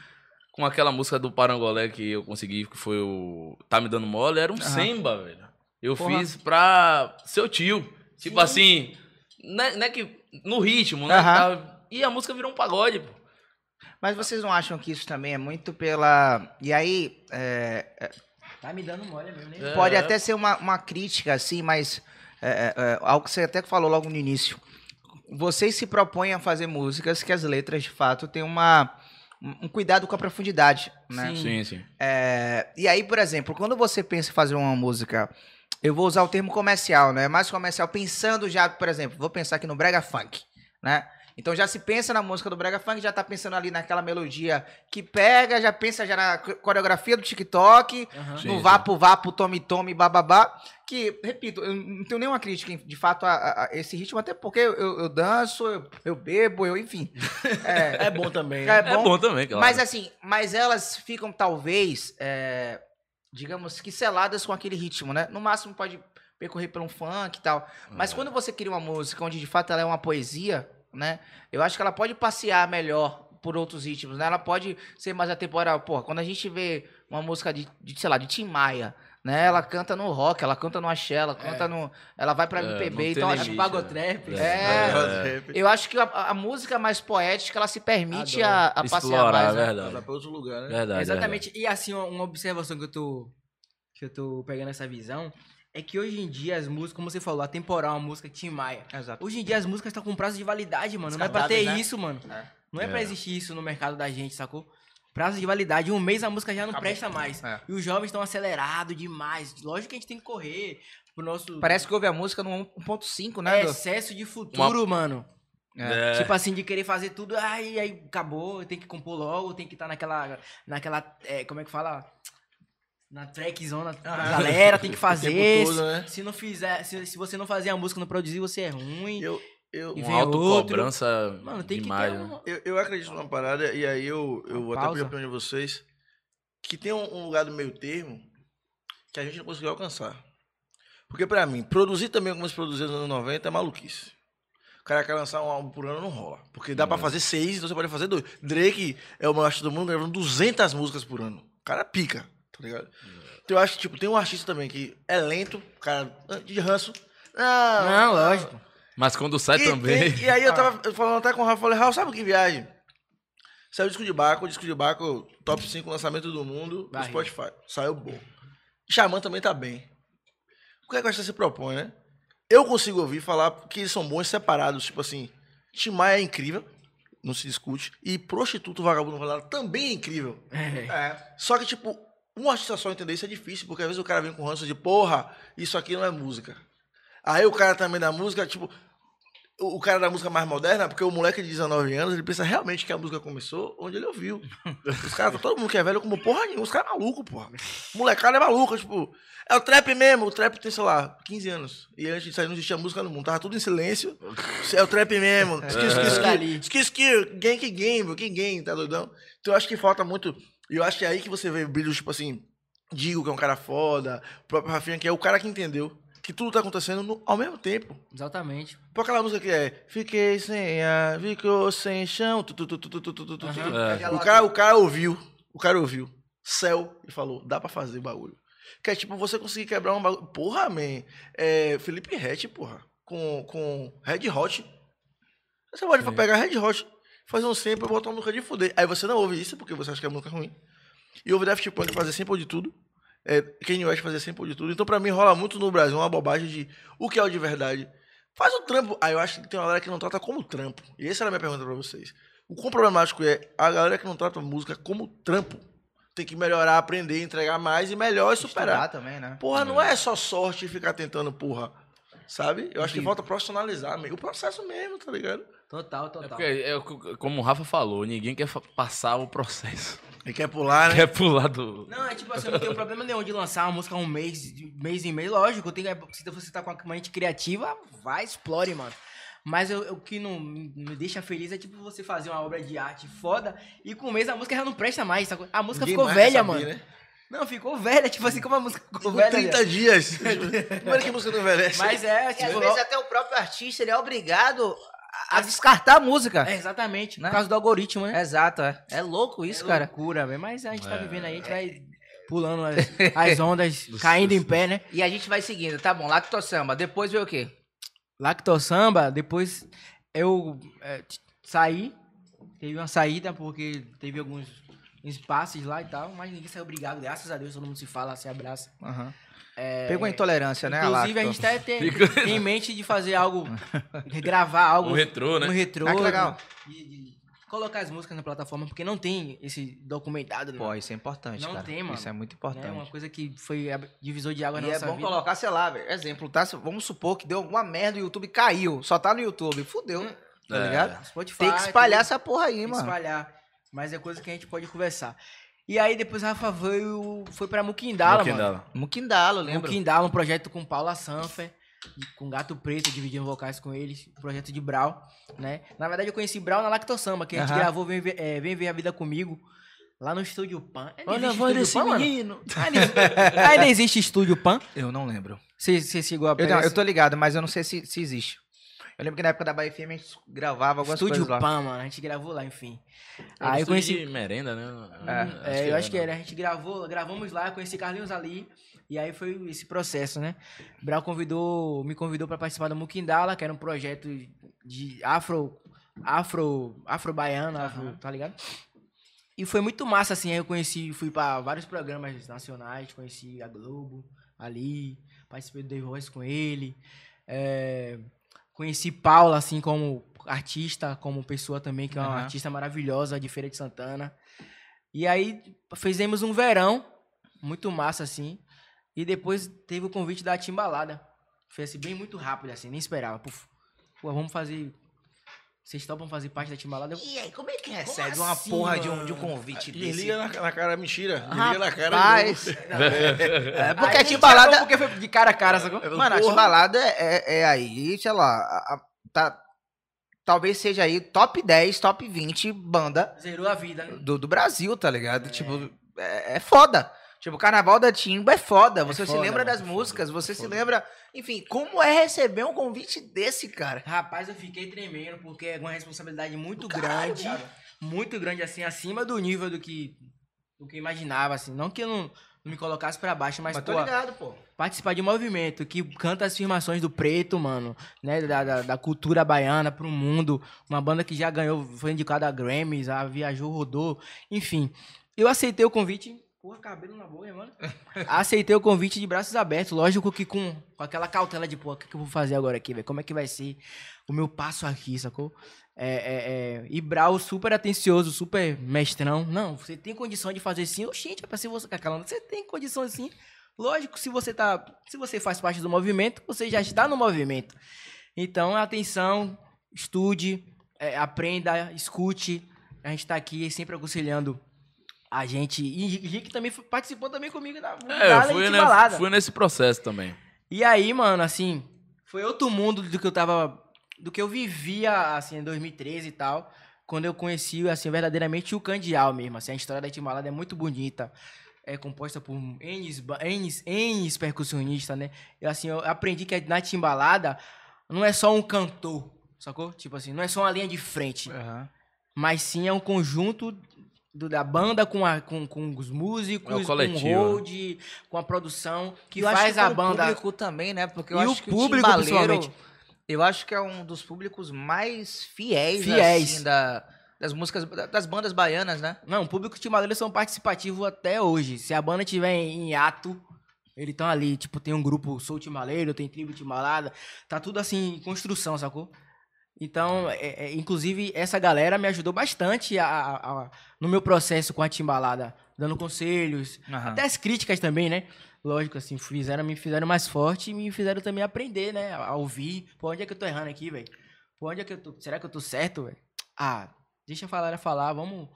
com aquela música do Parangolé que eu consegui, que foi o Tá Me Dando Mole, era um samba, velho. Eu Porra. fiz pra seu tio. Tipo assim, não é, não é que no ritmo, né? Tá- E a música virou um pagode, pô. Mas vocês não acham que isso também é muito pela. E aí, é, é, Tá me dando mole mesmo, né? É. pode até ser uma, uma crítica, assim, mas é, é, é, algo que você até falou logo no início. Vocês se propõem a fazer músicas que as letras, de fato, têm uma, um cuidado com a profundidade, né? Sim. Sim, sim. É, e aí, por exemplo, quando você pensa em fazer uma música, eu vou usar o termo comercial, né? Mais comercial, pensando já, por exemplo, vou pensar aqui no brega funk, né? Então já se pensa na música do brega funk, já tá pensando ali naquela melodia que pega, já pensa já na co- coreografia do TikTok. Sim, no vapo vapo, tome tome, bababá, que, repito, eu não tenho nenhuma crítica, de fato, a, a- esse ritmo, até porque eu, eu danço, eu, eu bebo, eu, enfim. É, É bom também, né? é É bom também, claro. mas assim, mas elas ficam talvez, é, digamos que seladas com aquele ritmo, né? No máximo pode percorrer por um funk e tal. Mas É. quando você cria uma música onde de fato ela é uma poesia, né? Eu acho que ela pode passear melhor por outros ritmos, né? Ela pode ser mais atemporal. Pô, quando a gente vê uma música de, de, sei lá, de Tim Maia, né? Ela canta no rock, ela canta no axé, ela canta no... Ela vai pra É, MPB, então acho que Pagotrap. É. eu acho que a, a música mais poética, ela se permite Adoro. a, a passear Explorar, mais, é né? verdade. Vai pra outro lugar, né? Verdade. Exatamente. E assim, uma- uma observação que eu tô que eu tô pegando essa visão é que hoje em dia as músicas, como você falou, a temporal, a música Tim Maia. Exato. Hoje em dia as músicas estão com prazo de validade, mano. Não é pra ter né? isso, mano. É. Não é, É. pra existir isso no mercado da gente, sacou? Prazo de validade, um mês a música já não presta mais. É. E os jovens estão acelerados demais. Lógico que a gente tem que correr pro nosso Parece que ouve a música no 1.5, né? é excesso de futuro, mano. É. Tipo assim, de querer fazer tudo, aí, aí acabou, tem que compor logo, tem que estar naquela. naquela. é, como é que fala? Na track zona da Ah. galera, tem que fazer. todo, né? Se não fizer, se, se você não fazer a música, não produzir, você é ruim. Eu, eu, E Uma autocobrança Mano, tem demais, que ter né? um. eu, eu acredito numa parada, e aí eu, eu Uma até pausa. pedi a opinião de vocês. que tem um, um lugar do meio termo que a gente não conseguiu alcançar. Porque pra mim, produzir também como se produzia nos anos 90 é maluquice. O cara quer lançar um álbum por ano, não rola. Porque dá pra fazer seis, então você pode fazer dois. Drake é o maior artista do mundo gravando 200 músicas por ano. O cara pica, tá ligado? Então eu acho que, tipo, tem um artista também que é lento, cara, de ranço. Não, Não, lógico. Mas quando sai e, também. E, e aí eu tava falando até com o Rafa, falei, Rafa, sabe que viagem? Saiu o disco de Baco, o disco de Baco, top 5 lançamento do mundo, do Barriga. Spotify. Saiu bom. Xamã também tá bem. O que é que você se propõe, né? Eu consigo ouvir falar que eles são bons separados, tipo assim, Timaya é incrível, não se discute, e Prostituto Vagabundo Valado também é incrível. É. Só que, tipo, um artista só entender isso é difícil, porque às vezes o cara vem com ranço de, porra, isso aqui não é música. Aí o cara também da música, tipo, o cara da música mais moderna, porque o moleque de 19 anos, ele pensa realmente que a música começou onde ele ouviu. Os caras, todo mundo que é velho como porra nenhuma, os caras é maluco, porra. Molecada é maluca, tipo, é o trap mesmo, o trap tem, sei lá, 15 anos. E antes disso aí não existia música no mundo, tava tudo em silêncio. É o trap mesmo. Ski, ski, ski, Dali. ski, ski, game que game, que game, tá doidão? Então eu acho que falta muito, e eu acho que é aí que você vê o brilho, tipo assim, Digo que é um cara foda, o próprio Rafinha, que é o cara que entendeu que tudo tá acontecendo no- ao mesmo tempo. Exatamente. Por aquela música que é Fiquei sem ar, ficou sem chão. tu, tu, tu, tu, tu, tu, tu, tu, tu. Aham. É. O, cara, o cara ouviu. O cara ouviu. Céu e falou: dá pra fazer o bagulho. Que é tipo você conseguir quebrar um bagulho. Porra, man. É, Felipe Rett, porra. Com, com Red Hot. Você pode Sim. pegar Red Hot, fazer um sample e botar uma música de fuder. Aí você não ouve isso porque você acha que é música ruim. E ouve Daft Punk fazer sample de tudo. É, Kanye West fazer sample de tudo. Então, pra mim, rola muito no Brasil uma bobagem de o que é o de verdade. Faz o trampo. Aí eu acho que tem uma galera que não trata como trampo. E essa era a minha pergunta pra vocês. O quão problemático é a galera que não trata música como trampo. Tem que melhorar, aprender, entregar mais e melhor e superar. Estudar também, né? Porra, não é só sorte e ficar tentando, porra. Sabe? Eu acho que falta profissionalizar o processo mesmo, tá ligado? Total, É total. porque, é o que- como o Rafa falou, ninguém quer passar o processo. E quer pular, né? Quer pular do. Não, é tipo assim, eu não tenho problema nenhum de lançar uma música um mês, de mês em mês, lógico. Tem, se você tá com a mente criativa, vai, explore, mano. Mas eu- o que não me deixa feliz é tipo você fazer uma obra de arte foda e com um mês a música já não presta mais. A música Ninguém ficou velha, saber, mano. Né? Não, ficou velha, tipo assim, como a música ficou Com velha. 30 já. dias. Primeiro que a música não envelhece. Mas é, E às tipo, vezes até o próprio artista ele é obrigado a, a descartar a música. é exatamente, Né? por causa do algoritmo, né? Exato, é. É louco isso, é cara. loucura, velho. Mas a gente tá É. vivendo aí, a gente vai pulando as, as ondas, caindo em pé, né? E a gente vai seguindo, tá bom, Lacto Samba. Depois vê o quê? Lactosamba, depois eu é, saí, teve uma saída porque teve alguns espaços lá e tal, mas ninguém saiu obrigado, graças a Deus, todo mundo se fala, se abraça. Pegou a intolerância, né, Inclusive, a Lacto? gente até tem, tem em mente de fazer algo, gravar algo Um retrô, né? um retrô, Ah, que legal. de- de colocar as músicas na plataforma, porque não tem esse documentado, né? Pô, isso é importante, Não cara. tem, mano. Isso é muito É importante. uma coisa que foi divisor de água na E é nossa bom vida. colocar, sei lá, velho. Exemplo, tá? Vamos supor que deu alguma merda e o YouTube caiu. Só tá no YouTube. Fudeu. Tá É. ligado? Spotify, Tem que espalhar tudo. essa porra aí, Tem que mano. espalhar. Mas é coisa que a gente pode conversar. E aí depois a Rafa veio, foi pra Muquindala, mano. Muquindala. Lembra? Muquindala, um projeto com Paula Sanfer, com Gato Preto, dividindo vocais com eles. Um projeto de Brau, né? Na verdade eu conheci Brau na Lactosamba, que a gente Aham. gravou Vem, Ver- é, Vem Ver a Vida Comigo, lá no Estúdio Pan. Ainda Olha a voz desse Pan, menino. Ainda, ainda existe Estúdio Pan? Eu não lembro. Você, chegou a Eu, não, eu tô ligado, mas eu não sei se, se existe. Eu lembro que na época da Bahia FM a gente gravava algumas Estúdio coisas lá. Pan, mano. A gente gravou lá, enfim. Era Aí eu estúdio conheci... de merenda, né? É, eu acho que era. A gente gravou, gravamos lá, conheci Carlinhos ali. E aí foi esse processo, né? Brau convidou, me convidou para participar do Muquindala, que era um projeto de afro, afro, afro-baiano, afro, tá ligado? E foi muito massa, assim, aí eu conheci, fui para vários programas nacionais, conheci a Globo ali, participei do The Voice com ele, é, conheci Paula, assim, como artista, como pessoa também, que é uma Aham. artista maravilhosa de Feira de Santana. E aí fizemos um verão, muito massa, assim, e depois teve o convite da Timbalada. Foi assim, bem muito rápido, assim, nem esperava. Puf, pô, vamos fazer... Vocês topam fazer parte da Timbalada? Eu- E aí, como é que recebe recebe uma uma assim, porra de um, de um convite desse? Desliga na, na cara, mentira. Desliga na cara. É porque Aí a Timbalada... Porque foi de cara a cara, sacou? Mano, a Porra. Timbalada é, é aí, sei lá, a- a- tá, talvez seja aí top 10, top 20 banda Zerou a vida, né? do, do Brasil, tá ligado? É. Tipo, é, é foda. Tipo, o Carnaval da Timba é foda. Você se foda, lembra das é músicas, você se lembra. Enfim, como é receber um convite desse, cara? Rapaz, eu fiquei tremendo porque é uma responsabilidade muito Caralho, grande. cara. Muito grande, assim, acima do nível do que, do que eu imaginava, assim. Não que eu não, não me colocasse pra baixo, mas, Mas tô pô, ligado, pô. participar de um movimento que canta as afirmações do preto, mano, né, da, da, da cultura baiana pro mundo, uma banda que já ganhou, foi indicada a Grammys, a viajou, rodou, enfim. Eu aceitei o convite, porra, cabelo na boca, mano. aceitei o convite de braços abertos, lógico que com, com aquela cautela de, pô, o que, que eu vou fazer agora aqui, velho? Como é que vai ser o meu passo aqui, sacou? É, é, é, e Brau super atencioso, super mestrão. Não, você tem condição de fazer sim. Oxente, é pra ser você calando. Você tem condição assim. Lógico, se você tá. Se você faz parte do movimento, você já está no movimento. Então, atenção, estude, é, aprenda, escute. A gente tá aqui sempre aconselhando a gente. E Rick também foi- participou também comigo da É, eu fui, né, balada. fui nesse processo também. E aí, mano, assim, foi outro mundo do que eu tava. Do que eu vivia, assim, em 2013 e tal. Quando eu conheci, assim, verdadeiramente o Candial mesmo. Assim, a história da Timbalada é muito bonita. É composta por N, N, N percussionistas, né? E assim, eu aprendi que na Timbalada não é só um cantor, sacou? Tipo assim, não é só uma linha de frente. Mas sim é um conjunto do- da banda com, a, com, com os músicos, É o com o coletivo, hold, com a produção, que eu acho faz que a banda. O público também, né? Porque eu E o acho que público, o Timbaleiro, principalmente. eu acho que é um dos públicos mais fiéis, Fiéis. assim, da, das músicas, das bandas baianas, né? Não, o público Madureira são participativos até hoje. Se a banda tiver em, em ato, eles estão ali. Tipo, tem um grupo Sou Timaleiro, tem Tribo Timbalada. Tá tudo assim em construção, sacou? Então, é- é, inclusive, essa galera me ajudou bastante a, a- a- no meu processo com a Timbalada, dando conselhos, Aham. até as críticas também, né? Lógico, assim, fizeram, me fizeram mais forte e me fizeram também aprender, né? A, ouvir. Pô, onde é que eu tô errando aqui, velho? Pô, onde é que eu tô. Será que eu tô certo, velho? Ah, deixa a galera falar, vamos.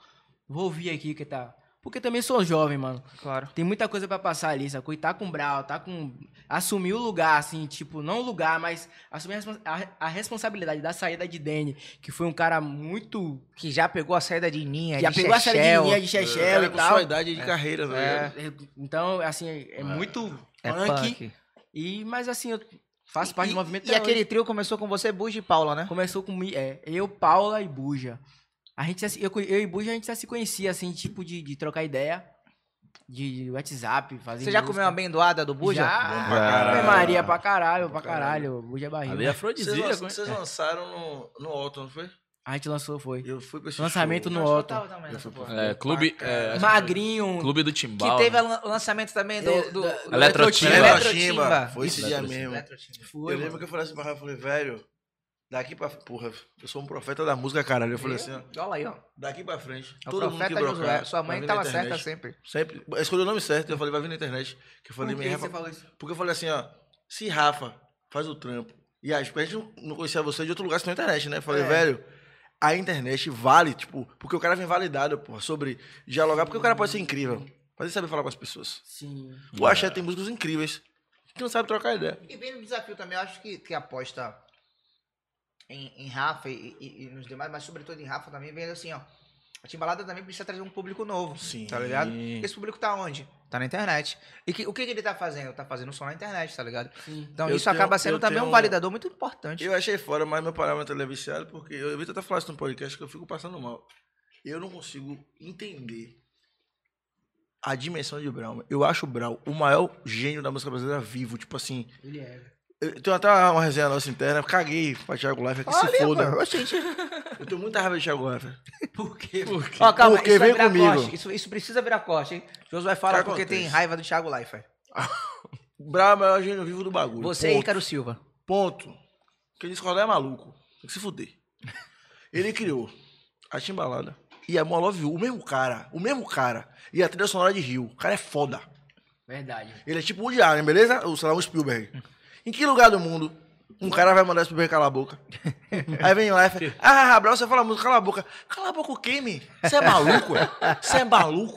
Vou ouvir aqui que tá. Porque também sou jovem, mano. Claro. Tem muita coisa pra passar ali, sacou? E tá com Brau, tá com. Assumir o lugar, assim, tipo, não o lugar, mas assumir a, respons- a- a responsabilidade da saída de Danny, que foi um cara muito. Que já pegou a saída de Ninha, Já de pegou a saída de Chechel. linha de Chechel Cara e com tal. sua idade de carreira, tá É. É, Então, assim, é, muito É punk. punk. E, mas assim, eu faço parte e, do movimento E até aquele trio começou com você, Buja e Paula, né? Começou com é, eu, Paula e Buja. A gente, se- eu, eu e Buja, a gente já se conhecia, assim, tipo, de, de trocar ideia. De WhatsApp, fazer Você já música. comeu uma bendoada do Buja? Já. Bom pra caralho. Ave Maria, pra caralho, pra caralho. Buja é barriga. Ali é Vocês, afrodisíaco, vocês lançaram no, no Otto, não foi? A gente lançou, foi. Eu fui pra esse Lançamento show. no que Otto. É, clube, é, que Magrinho. Clube do Que Timbal. teve né? o lançamento também do... É, do, do Eletrotimba. Eletrotimba. Foi esse dia mesmo. Foi, eu lembro mano. que eu falei assim pra Rafa, eu falei, velho, daqui pra... Porra, eu sou um profeta da música, caralho. Eu falei assim, ó, Olha aí, ó. daqui pra frente, É o todo mundo que brocar, Sua mãe tava certa sempre. Sempre. Eu escolhi o nome certo, eu falei, vai vir na internet. Que eu falei, Por minha que você falou isso? Porque eu falei assim, ó, se Rafa faz o trampo, e aí, a gente não- conhecia você de outro lugar senão a internet, né? Eu falei, É. velho, a internet vale, tipo, porque o cara vem validado, porra, sobre dialogar, porque o cara pode ser incrível, mas ele sabe falar com as pessoas. Sim. O Axé tem músicos incríveis, que não sabe trocar ideia. E vem no desafio também, eu acho que, que aposta em, em Rafa e, e- e nos demais, mas sobretudo em Rafa também, vem assim, ó. A Timbalada também precisa trazer um público novo. Sim. Tá ligado? Esse público tá onde? Tá na internet. E que- o que, que ele tá fazendo? Tá fazendo som na internet, tá ligado? Sim. Então Eu isso tenho- acaba sendo também tenho- um validador muito importante. Eu achei fora, mas meu parâmetro é viciado, porque eu evito até falar isso no podcast, que eu fico passando mal. Eu não consigo entender a dimensão de Brown. Eu acho o Brown o maior gênio da música brasileira vivo, tipo assim... Ele é. Eu tenho até uma resenha nossa interna, eu caguei pra Thiago Leifert, que se foda. mano, gente. Eu tenho muita raiva de Thiago Leifert. Por quê? Ó, calma, Porque isso vai vem comigo. corte. Isso, isso precisa virar corte, hein? Josué fala que porque acontece? tem raiva do Thiago Leifert. O Brown é o maior gênio vivo do bagulho. Você e ponto. Ícaro Silva. Ponto. Quem discordar é maluco. Tem que se fuder. Ele criou a Timbalada e a Molove, o mesmo cara, o mesmo cara, e a trilha sonora de Rio. O cara é foda. Verdade. Ele é tipo o Allen, beleza? Ou sei lá, o Spielberg. Em que lugar do mundo um cara vai mandar o Spielberg calar a boca? Aí vem lá e fala, ah, Brau, você fala muito, cala a boca. Cala a boca o quê, me? Você é maluco, é? Você é maluco?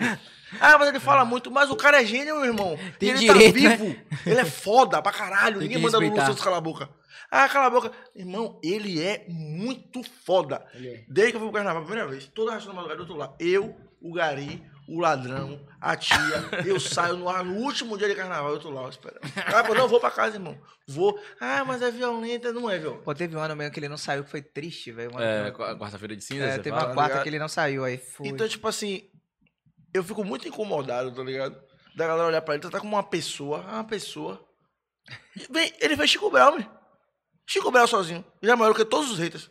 Ah, mas ele fala muito, mas o cara é gênio, meu irmão. Tem ele direito, tá né? vivo. Ele é foda pra caralho. Ninguém manda respeitar. Santos calar a boca. Ah, cala a boca. Irmão, ele é muito foda. É. Desde que eu fui pro carnaval a primeira vez, toda a raça da madrugada do outro lado. Eu, o Gari, o ladrão, a tia. Eu saio no ar no último dia de carnaval, eu tô lá esperando. Ah, pô, não, vou pra casa, irmão. Vou. Ah, mas é violenta, não é, viu? Pô, teve um ano mesmo que ele não saiu, que foi triste, velho. É, quarta-feira de cinza, É, teve fala? uma tá quarta ligado? que ele não saiu aí. Então, tipo assim, eu fico muito incomodado, tá ligado? Da galera olhar pra ele, tratar como uma pessoa, ah, uma pessoa. Vem, ele fez Chico meu. Chico Brau sozinho. Ele é maior que todos os haters.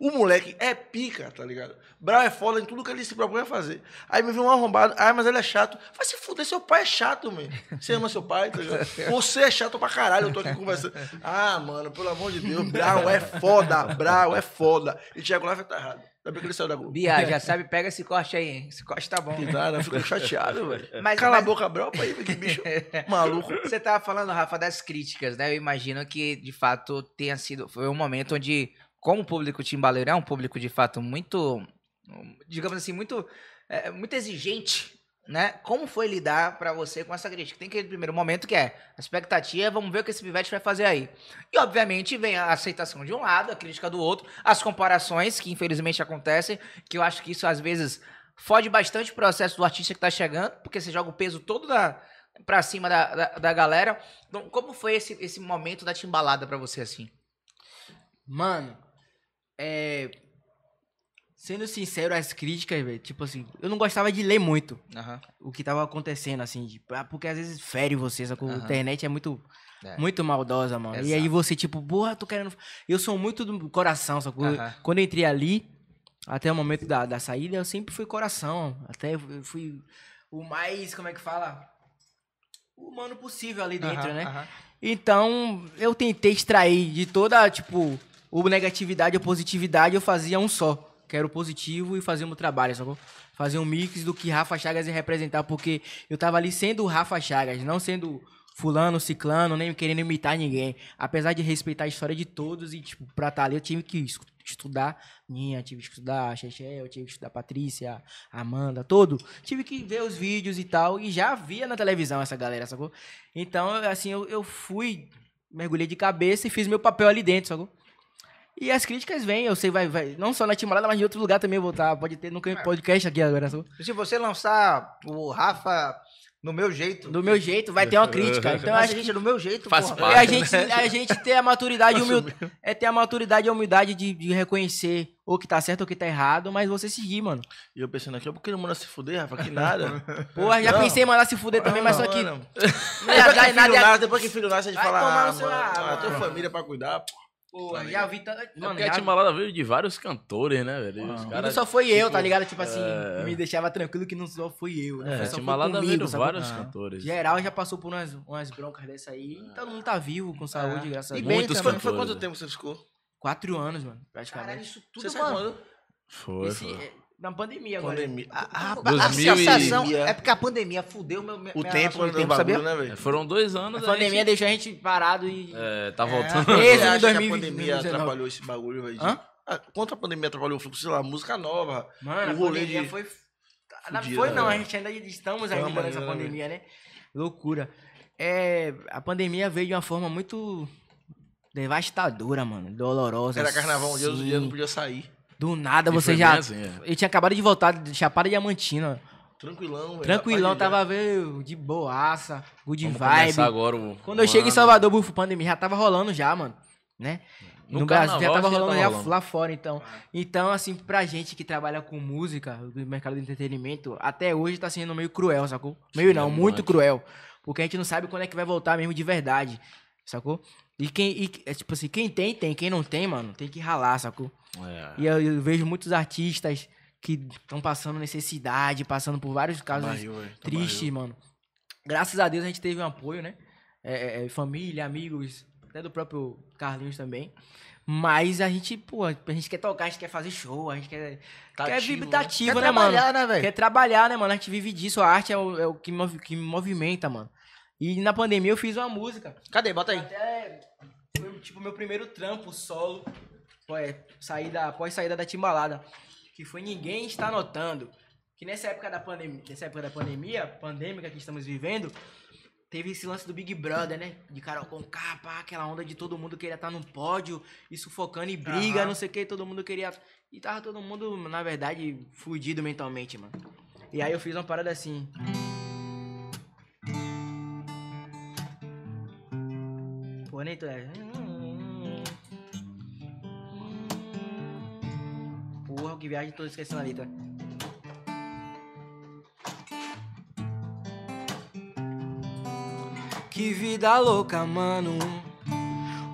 O moleque é pica, tá ligado? Brau é foda em tudo que ele se propõe a fazer. Aí me vem um arrombado, ah, mas ele é chato. Vai se fuder, seu pai é chato, meu. Você ama seu pai, tá ligado? Você é chato pra caralho, eu tô aqui conversando. Ah, mano, pelo amor de Deus, Brau é foda, Brau é foda. E Thiago Life tá errado. Ainda bem que ele saiu da Globo. Bia, já sabe, pega esse corte aí, hein? Esse corte tá bom. Que nada, eu fico chateado, velho. Cala mas- a boca, Brau, pra aí, que bicho maluco. Você tava falando, Rafa, das críticas, né? Eu imagino que, de fato, tenha sido. Foi um momento onde, como o público timbaleiro é um público, de fato, muito. Digamos assim, muito. é, muito exigente, né? Como foi lidar pra você com essa crítica? Tem aquele primeiro momento que é a expectativa, vamos ver o que esse pivete vai fazer aí. E, obviamente, vem a aceitação de um lado, a crítica do outro, as comparações, que infelizmente acontecem, que eu acho que isso às vezes fode bastante o processo do artista que tá chegando, porque você joga o peso todo da, pra cima da, da, da galera. Então, como foi esse, esse momento da timbalada pra você, assim? Mano, é. Sendo sincero, as críticas, velho, tipo assim, eu não gostava de ler muito o que tava acontecendo, assim, tipo, ah, porque às vezes fere você? A Aham. internet é muito, É. muito maldosa, mano. E Exato. aí você, tipo, porra, tô querendo. Eu sou muito do coração, sacou? Aham. Quando eu entrei ali, até o momento da, da saída, eu sempre fui coração. Até eu fui o mais, como é que fala? Humano possível ali dentro, né? Então, eu tentei extrair de toda, tipo, o negatividade ou positividade, eu fazia um só. Que era o positivo e fazia o meu trabalho, sacou? Fazer um mix do que Rafa Chagas ia representar, porque eu tava ali sendo Rafa Chagas, não sendo fulano, ciclano, nem querendo imitar ninguém. Apesar de respeitar a história de todos e, tipo, pra estar ali eu tive que es- estudar minha, tive que estudar a Chechel, tive que estudar a Patrícia, a Amanda, todo. Tive que ver os vídeos e tal, e já via na televisão essa galera, sacou? Então, assim, eu, eu fui, mergulhei de cabeça e fiz meu papel ali dentro, sacou? E as críticas vêm, eu sei, vai, vai, não só na Timbalada, mas em outro lugar também vou estar. Pode ter no podcast aqui agora? Se você lançar o Rafa no meu jeito. Do meu jeito, vai ter uma crítica. Então, que gente, do meu jeito, Faz porra. parte. é a gente, a gente ter a maturidade e humildade. É ter a maturidade e a humildade de, de reconhecer o que tá certo ou o que tá errado, mas você seguir, mano. E eu pensando aqui, por que não manda se fuder, Rafa? Que nada. Porra, já Não. pensei em mandar se fuder também, mas só que. Não, Não Depois que nada. filho nasce, depois que filho nasce, a gente fala, ah, mano, ah, ah, tua família pra cuidar, pô. Porra, já vi tanto. É Mano, porque a. Timbalada veio de vários cantores, né, velho? E os E caras, não só foi eu, tipo, tá ligado? Tipo assim, é. me deixava tranquilo que não só fui eu. Né? É, a Timbalada veio sacou? vários Ah. cantores. Geral já passou por umas, umas broncas dessa aí. e Todo mundo tá vivo, com saúde, Ah. graças a E Deus. bem Muitos Foi, também. foi cantores, quanto né? tempo você ficou? Quatro anos, mano, Caralho, praticamente. isso tudo, Você sabe mano. quando? Foi, Esse- foi. É, na pandemia agora. Pandemia. A, a, a 2000 e- sensação é porque a pandemia fudeu meu, minha O tempo, do bagulho, sabia? né, É, velho? Foram dois A anos. pandemia a gente, deixou a gente parado e. é, tá É. voltando. Acha que 2020, a pandemia 2019. atrapalhou esse bagulho, velho? Hã? Ah, Quanto a pandemia atrapalhou o fluxo, sei lá, música nova. Mano, o a rolê pandemia de- foi. Fudido, foi né, não, a gente ainda estamos Tamo ainda nessa ainda, né, pandemia, né? Loucura. É, a pandemia veio de uma forma muito devastadora, mano. Dolorosa. Era carnaval um dia, outro dia não podia sair. Do nada E você já. assim, é. Eu tinha acabado de voltar de Chapada Diamantina. Tranquilão, velho. Tranquilão, Rapaz, tava veio de boaça, good Vamos vibe. agora o Quando eu chego em. Salvador, bufo, pandemia já tava rolando já, mano. Né? No No, Brasil já tava rolando já rolando. lá fora, então. Então, assim, pra gente que trabalha com música, do mercado de entretenimento, até hoje tá sendo meio cruel, sacou? Meio não, é muito muito. cruel. Porque a gente não sabe quando é que vai voltar mesmo de verdade, sacou? E quem, e, é tipo assim, quem tem, tem. Quem não tem, mano, tem que ralar, sacou? É. E eu, eu vejo muitos artistas que estão passando necessidade, passando por vários casos barril, tristes, barril. mano. Graças a Deus a gente teve um apoio, né? É, é, é, família, amigos, até do próprio Carlinhos também. Mas a gente, pô, a gente quer tocar, a gente quer fazer show, a gente quer. Tá quer ativo, viver né? tá ativo, Quer né, mano? trabalhar, né? Quer trabalhar, né, mano? A gente vive disso, a arte é o, é o que, move, que me movimenta, mano. E na pandemia eu fiz uma música. Cadê? Bota aí. Até foi tipo meu primeiro trampo solo, é, saída, após saída da Timbalada, que foi ninguém está notando que nessa época da pandemia, nessa época da pandemia, pandêmica que estamos vivendo, teve esse lance do Big Brother, né? De Carol com capa, aquela onda de todo mundo queria estar no pódio e sufocando e briga, Aham. não sei o que, todo mundo queria. E tava todo mundo, na verdade, fudido mentalmente, mano. E aí eu fiz uma parada assim. Tu é. Porra, que viagem, tô esquecendo a letra. Que vida louca, mano.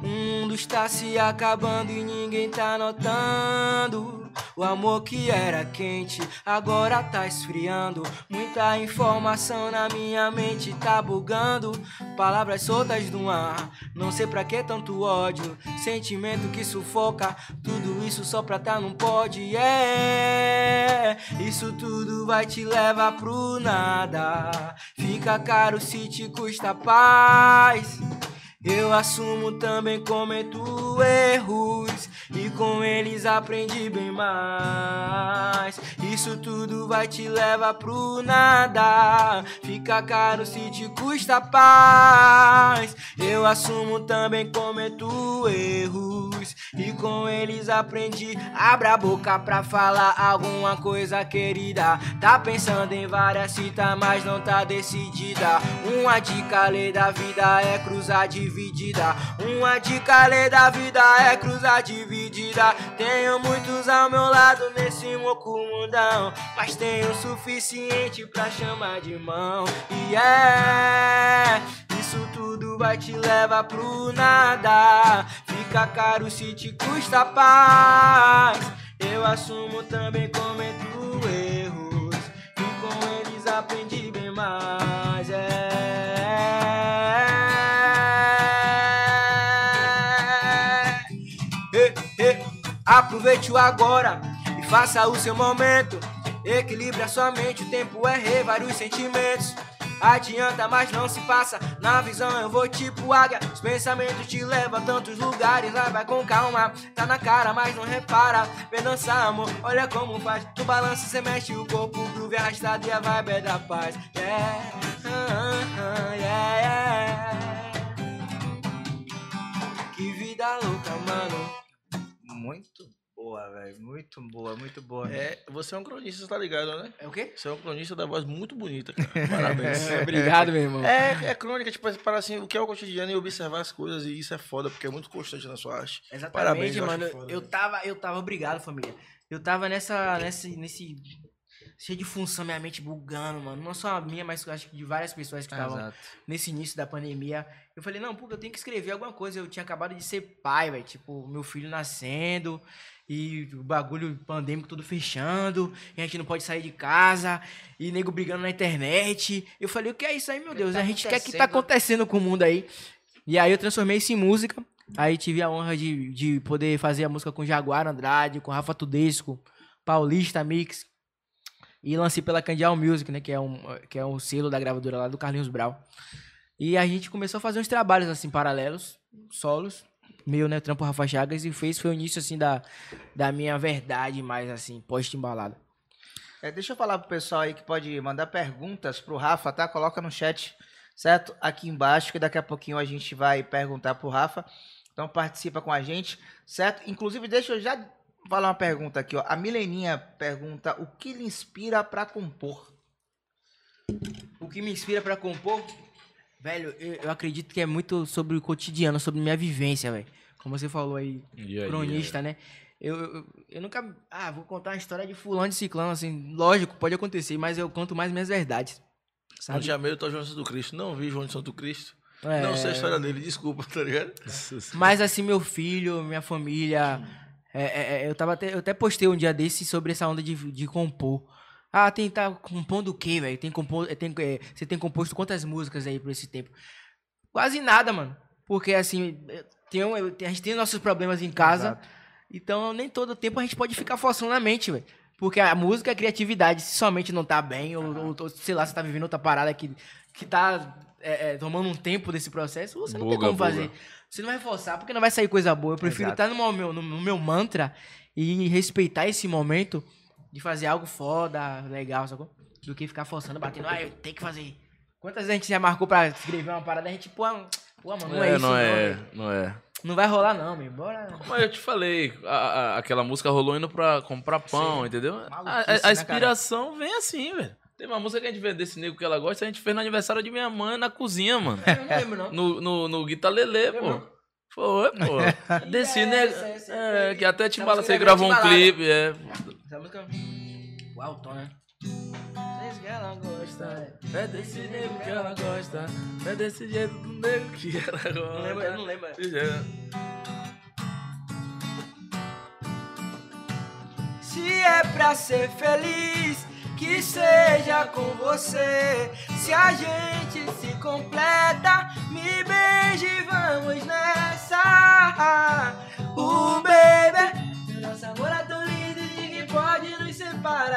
O mundo está se acabando e ninguém tá notando. O amor que era quente agora tá esfriando. Muita informação na minha mente tá bugando. Palavras soltas no ar, não sei pra que tanto ódio. Sentimento que sufoca, tudo isso só pra tá num pode. É, isso tudo vai te levar pro nada. Fica caro se te custa paz. Eu assumo também cometo erros e com eles aprendi bem mais. Isso tudo vai te levar pro nada. Fica caro se te custa paz. Eu assumo também cometo erros e com eles aprendi. Abra a boca pra falar alguma coisa, querida. Tá pensando em várias citas, mas não tá decidida. Uma dica lei da vida é cruzar dividida. Uma dica lei da vida é cruzar dividida. Tenho muitos ao meu lado nesse moco mundão, mas tenho o suficiente pra chamar de mão. E é, isso tudo vai te levar pro nada. Fica caro se te custa paz. Eu assumo também cometo ê, Aproveite o agora e faça o seu momento. Equilibre a sua mente, o tempo é rei, vários sentimentos. Adianta, mas não se passa. Na visão eu vou tipo águia. Os pensamentos te levam a tantos lugares. Lá vai com calma. Tá na cara, mas não repara. Vem dançar, amor. Olha como faz. Tu balança, cê mexe o corpo. O groove arrastado e a vibe é da paz. Yeah, ah, ah, yeah, yeah. Que vida louca, mano. Muito boa, velho. Muito boa, muito boa. É, você é um cronista, você tá ligado, né? É o quê? Você é um cronista da voz muito bonita, cara. Parabéns. Obrigado, meu irmão. É, é crônica, tipo, para assim, o que é o cotidiano e observar as coisas, e isso é foda, porque é muito constante na sua arte. Exatamente, Parabéns, eu mano. foda, eu tava, eu tava, obrigado, família. Eu tava nessa, nesse, nesse cheio de função, minha mente bugando, mano. Não só a minha, mas eu acho que de várias pessoas que estavam Exato. nesse início da pandemia. Eu falei, não, pô, eu tenho que escrever alguma coisa. Eu tinha acabado de ser pai, velho. Tipo, meu filho nascendo e o bagulho pandêmico tudo fechando. E a gente não pode sair de casa. E nego brigando na internet. Eu falei, o que é isso aí, meu Deus? tá a gente quer que tá acontecendo com o mundo aí. E aí eu transformei isso em música. Aí tive a honra de, de poder fazer a música com Jaguar Andrade, com Rafa Tudesco, Paulista Mix. E lancei pela Candial Music, né? Que é, um, que é um selo da gravadora lá do Carlinhos Brau. E a gente começou a fazer uns trabalhos, assim, paralelos, solos. Meu, né? Trampo Rafa Chagas. E fez, foi o início, assim, da, da minha verdade mais, assim, pós-embalada. É, deixa eu falar pro pessoal aí que pode mandar perguntas pro Rafa, tá? Coloca no chat, certo? Aqui embaixo, que daqui a pouquinho a gente vai perguntar pro Rafa. Então participa com a gente, certo? Inclusive, deixa eu já falar uma pergunta aqui, ó. A Mileninha pergunta o que lhe inspira pra compor. O que me inspira pra compor, velho, eu, eu acredito que é muito sobre o cotidiano, sobre minha vivência, velho. Como você falou aí, E aí, cronista, né? Eu, eu, eu nunca. Ah, vou contar uma história de fulano de ciclano, assim. Lógico, pode acontecer, mas eu conto mais minhas verdades. Não Sabe? tinha medo, tô João Santo Cristo. Não vi João de Santo Cristo. É, Não sei a história dele, desculpa, tá ligado? Mas assim, meu filho, minha família. é, é, é, eu, tava até, eu até postei um dia desse sobre essa onda de, de compor. Ah, tem tá compondo o quê, velho? Tem compor, tem, é, você tem composto quantas músicas aí por esse tempo? Quase nada, mano. Porque assim, tenho, eu- a gente tem nossos problemas em casa. Exato. Então, nem todo tempo a gente pode ficar forçando a mente, velho. Porque a música é criatividade. Se somente não tá bem, ou, ou- ou, sei lá, você tá vivendo outra parada que, que tá é, é, tomando um tempo desse processo, você não tem Buga, como buga. fazer. Você não vai forçar, porque não vai sair coisa boa. Eu prefiro Exato. estar no meu, no, no meu mantra e respeitar esse momento de fazer algo foda, legal, sacou? Do que ficar forçando, batendo, ah, eu tenho que fazer. Quantas vezes a gente já marcou pra escrever uma parada, a gente, pô, pô mano, não é, É, isso, não não, é, velho. não é. Não vai rolar, não, meu. Bora. Mas eu te falei, a- a- aquela música rolou indo pra comprar pão, entendeu? A, a- né, inspiração vem assim, velho. Tem uma música que a gente fez desse nego que ela gosta, a gente fez no aniversário de minha mãe na cozinha, mano. Eu não lembro, não. No, no, no Guitar Lelê, pô. Foi, pô. Desse Ih, nego. É, que até Timbala, música você é gravou um clipe, é. Essa música. O alto, né? Diz que ela gosta. É desse nego que ela gosta. É desse jeito do nego que ela gosta. Não lembro, eu não lembro. Se é pra ser feliz, que seja com você. Se a gente se completa, me beije e vamos nessa. O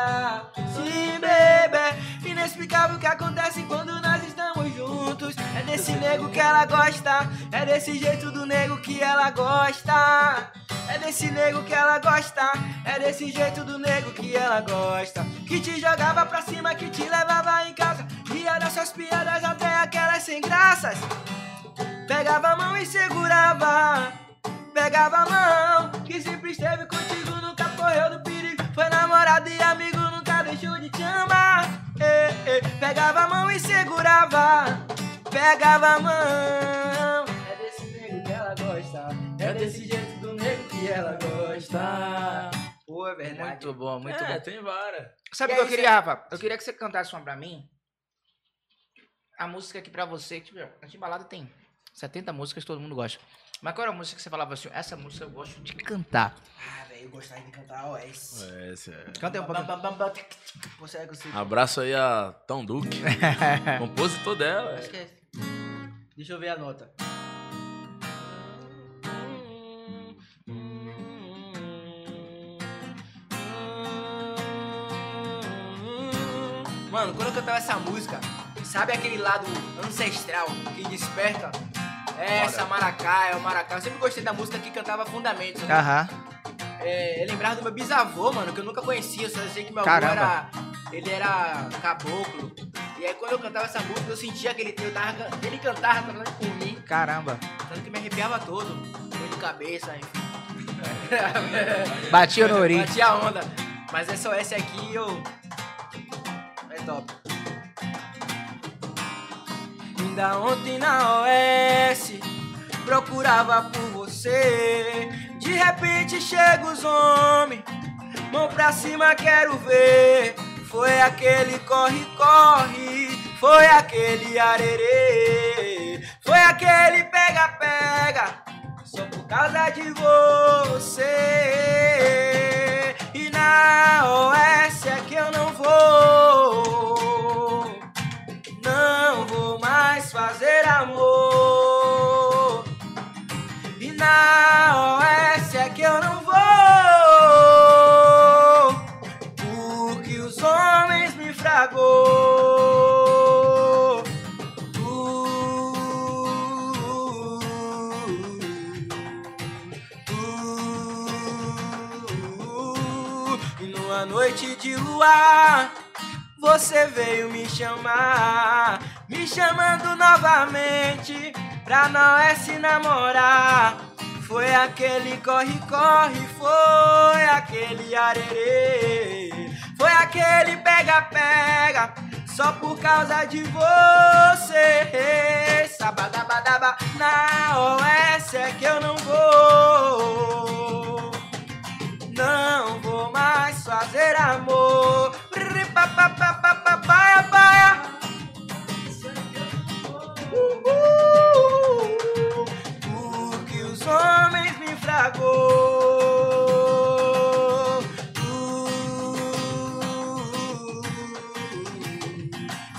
separar. Se baby, inexplicável o que acontece quando nós estamos juntos. É desse nego que ela gosta, é desse jeito do nego que ela gosta. É desse nego que ela gosta, é desse jeito do nego que ela gosta. Que te jogava pra cima, que te levava em casa. Ria das suas piadas até aquelas sem graças. Pegava a mão e segurava. Pegava a mão, que sempre esteve contigo, nunca correu do perigo. Foi namorado e amigo, nunca deixou de te amar. Eh, eh. Pegava a mão e segurava. Pegava a mão. É desse nego que ela gosta. É desse jeito do nego que ela gosta. Pô, é verdade. Muito bom, muito é, bom. tem várias. Sabe o que eu queria, Rafa? Eu queria que você cantasse uma pra mim. A música aqui pra você, tipo, a Timbalada tem 70 músicas, todo mundo gosta. Mas qual era a música que você falava assim, essa música eu gosto de cantar? Velho, eu gostava de cantar OS. É, esse é. Canta aí um pouquinho. É. Abraço aí a Tom Duque, compositor dela. Acho que é. Deixa eu ver a nota. Mano, quando eu cantava essa música, sabe aquele lado ancestral que desperta? É essa maracá, é o maracá. Eu sempre gostei da música que cantava fundamentos. né? Aham. É, eu lembrava do meu bisavô, mano, que eu nunca conhecia, eu só sei que meu avô Caramba. era. Ele era caboclo. E aí quando eu cantava essa música, eu sentia que ele, tava, ele cantava cantando por mim, Caramba. tanto que me arrepiava todo. Dor de cabeça, enfim. Batia no ori. Batia a onda. Mas essa OS aqui eu. É top. Ainda ontem na OS procurava por você. De repente chega os homens, mão pra cima quero ver. Foi aquele corre, corre, foi aquele arerê, foi aquele pega, pega, só por causa de você. E na OS é que eu não vou, não vou mais fazer amor. E na OS que eu não vou, porque os homens me fragou. E numa noite de luar, você veio me chamar, me chamando novamente pra nós se namorar. Foi aquele corre, corre, foi aquele arerê, foi aquele pega, pega, só por causa de você. Sabadabadaba, na OS é que eu não vou. Não vou mais fazer amor. Paia, paia. Uhul. Homens me fragou. Uh.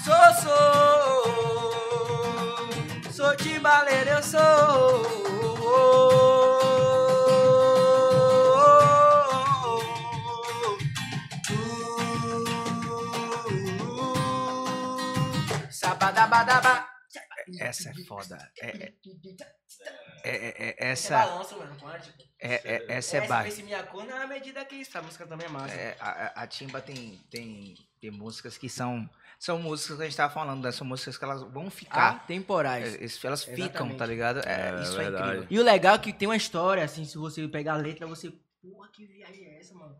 Sou, sou. Sou timbaleiro, eu sou. Essa é foda. É, é, é, é- é- Essa essa, balança, mano, quântico. é, é- essa é Essa baixa. Esse minha cor na medida que isso. A música também é massa. É, a, a- a Timba tem, tem, tem músicas que são. São músicas que a gente tava falando, né? São músicas que elas vão ficar. temporais. É, elas ficam, Exatamente. tá ligado? É, É, isso é incrível. E o legal é que tem uma história, assim, se você pegar a letra, você. Porra, que viagem é essa, mano?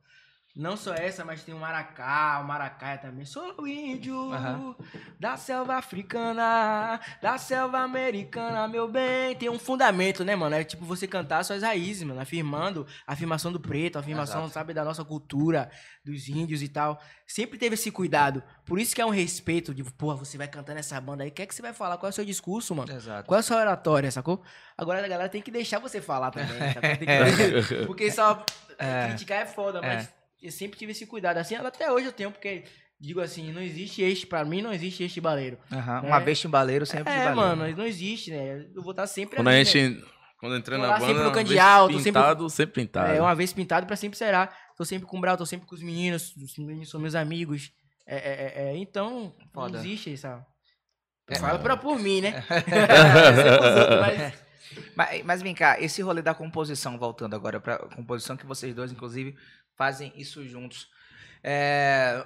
Não só essa, mas tem o Maracá, o Maracaia também. Sou índio Aham. da selva africana, da selva americana, meu bem. Tem um fundamento, né, mano? É tipo você cantar suas raízes, mano. Afirmando a afirmação do preto, a afirmação, Exato. sabe, da nossa cultura, dos índios e tal. Sempre teve esse cuidado. Por isso que é um respeito de, porra, você vai cantando essa banda aí. O que é que você vai falar? Qual é o seu discurso, mano? Exato. Qual é a sua oratória, sacou? Agora a galera tem que deixar você falar também? Tem que- Porque só É. criticar é foda, mas eu sempre tive esse cuidado. Assim, até hoje eu tenho, porque digo assim, não existe este, pra mim não existe este baleiro. Aham, né? Uma vez timbaleiro, sempre é, timbaleiro. mano, não existe, né? Eu vou estar sempre Quando a ali, né? gente. Quando eu entrei Tô na banda. sempre no de vez alto, sempre- pintado, sempre pintado. É, uma vez pintado pra sempre será. Tô sempre com o Brau, tô sempre com os meninos, os meninos são meus amigos. É, é, é, é, então, Foda. não existe essa. É. Fala pra por mim, né? Mas, mas vem cá, esse rolê da composição, voltando agora pra composição, que vocês dois, inclusive, fazem isso juntos. É,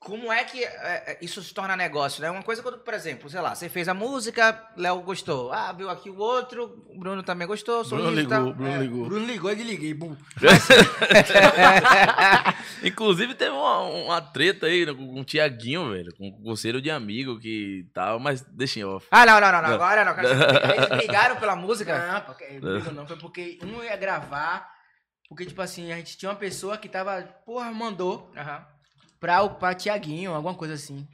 como é que é, é, isso se torna negócio, né? Uma coisa quando, por exemplo, sei lá, você fez a música, Léo gostou. Ah, viu aqui o outro, o Bruno também gostou, Bruno ligou, Bruno É. ligou. Bruno ligou e desliguei, bum. Inclusive teve uma, uma treta aí com, com o Tiaguinho, velho. Com o conselho de amigo que tal, mas deixa em off. Ah, não, não, não, não, agora não. cara, Eles brigaram pela música? Não, porque, não, foi porque um ia gravar, porque, tipo assim, a gente tinha uma pessoa que tava, porra, mandou Aham. pra, o- pra Tiaguinho, alguma coisa assim.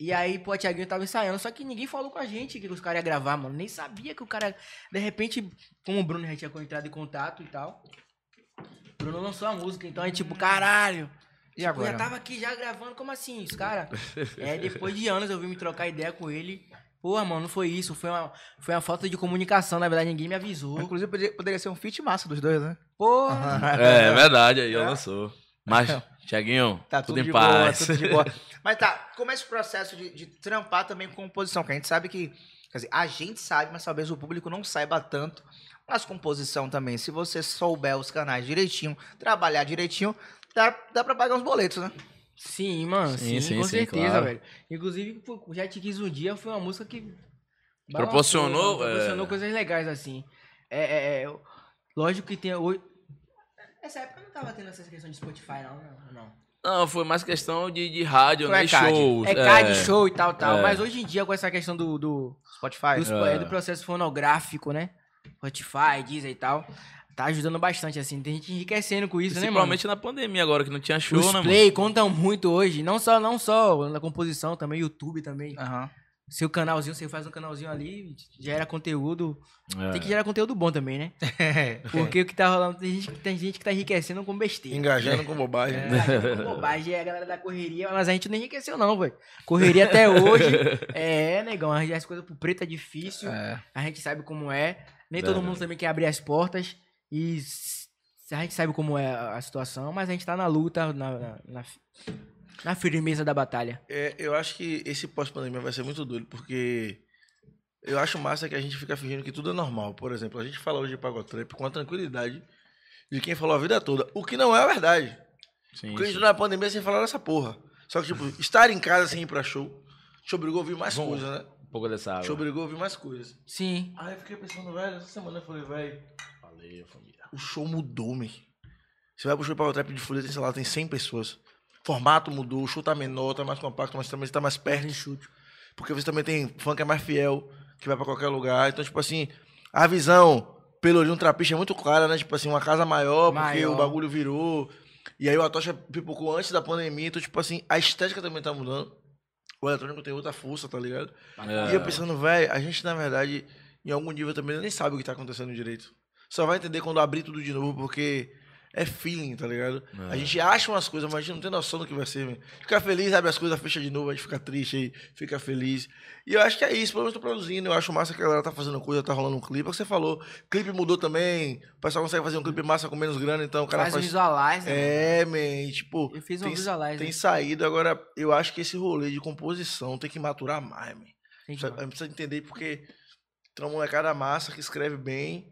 E aí, pô, o Tiaguinho tava ensaiando, só que ninguém falou com a gente que os caras iam gravar, mano. Nem sabia que o cara. De repente, como o Bruno já tinha entrado em contato e tal, o Bruno lançou a música, então é tipo, caralho. E Eu agora? já tava aqui já gravando, como assim, os cara? é, depois de anos eu vim me trocar ideia com ele. Porra, mano, não foi isso, foi uma, foi uma falta de comunicação, na verdade, ninguém me avisou. Inclusive, poderia, poderia ser um feat massa dos dois, né? Porra! É, é verdade, aí eu lançou. Mas, Tiaguinho, Tá tudo, tudo, em de paz. boa, tudo de boa. Mas tá, como é esse processo de, de trampar também com composição? Que a gente sabe que, quer dizer, a gente sabe, mas talvez o público não saiba tanto. Mas composição também, se você souber os canais direitinho, trabalhar direitinho, dá, dá pra pagar uns boletos, né? Sim, mano, sim, Sim, sim, com sim, certeza, claro. velho. Inclusive, o Já Te Quis Um Dia foi uma música que... Proporcionou, balançou, Proporcionou é. coisas legais, assim. É, é, é, lógico que tem... Hoje... Nessa época não tava tendo essa questão de Spotify, não, não. não. Não, foi mais questão de, de rádio, né? ECAD. Shows. É card, show e tal, tal. É. Mas hoje em dia, com essa questão do... do Spotify. É. é, do processo fonográfico, né? Spotify, Deezer e tal. Tá ajudando bastante, assim. Tem gente enriquecendo com isso, né, mano? Principalmente na pandemia agora, que não tinha show, Os né, mano? play contam muito hoje. Não só, não só na composição, também YouTube também. Aham. Seu canalzinho, você faz um canalzinho ali, gera conteúdo. É. Tem que gerar conteúdo bom também, né? Porque o que tá rolando, tem gente, tem gente que tá enriquecendo com besteira. Engajando com bobagem. É, com bobagem, é a galera da correria, mas a gente não enriqueceu não, velho. Correria até hoje. É, negão, arranjar as coisas pro preto é difícil. É. A gente sabe como é. Nem todo Verdade. mundo também quer abrir as portas. E a gente sabe como é a situação, mas a gente tá na luta, na, na, na, na firmeza da batalha. É, eu acho que esse pós-pandemia vai ser muito doido, porque eu acho massa que a gente fica fingindo que tudo é normal. Por exemplo, a gente fala hoje de pagotrap com a tranquilidade de quem falou a vida toda, o que não é a verdade. Sim, Porque a gente na pandemia sem falar essa porra. Só que, tipo, estar em casa sem ir pra show, te obrigou a ouvir mais Bom. coisas, né? Um pouco dessa água. Te obrigou a ouvir mais coisas. Sim. Aí eu fiquei pensando, velho, essa semana eu falei, velho, Valeu, família. o show mudou, man. Você vai pro show de pagotrap de folha, tem, sei lá, tem 100 pessoas. O formato mudou, o show tá menor, tá mais compacto, mas também tá mais perto. Porque você também tem fã que é mais fiel, que vai pra qualquer lugar. Então, tipo assim, a visão Pelourinho Trapiche é muito clara, né? Tipo assim, uma casa maior, porque Maior. o bagulho virou. E aí o Atocha pipocou antes da pandemia. Então, tipo assim, a estética também tá mudando. O eletrônico tem outra força, tá ligado? É. E eu pensando, velho, a gente, na verdade, em algum nível também nem sabe o que tá acontecendo direito. Só vai entender quando abrir tudo de novo, porque é feeling, tá ligado? É. A gente acha umas coisas, mas a gente não tem noção do que vai ser, velho. Fica feliz, abre as coisas, fecha de novo, a gente fica triste aí, fica feliz. E eu acho que é isso, pelo menos tô produzindo, eu acho massa que a galera tá fazendo coisa, tá rolando um clipe. É o que você falou, clipe mudou também, o pessoal consegue fazer um clipe massa com menos grana, então o cara Faz, faz... um visualize, né? É, man, tipo, Eu fiz um tem, visualize. tem saído, agora eu acho que esse rolê de composição tem que maturar mais, man. Tem que- A gente precisa entender porque tem uma molecada massa que escreve bem.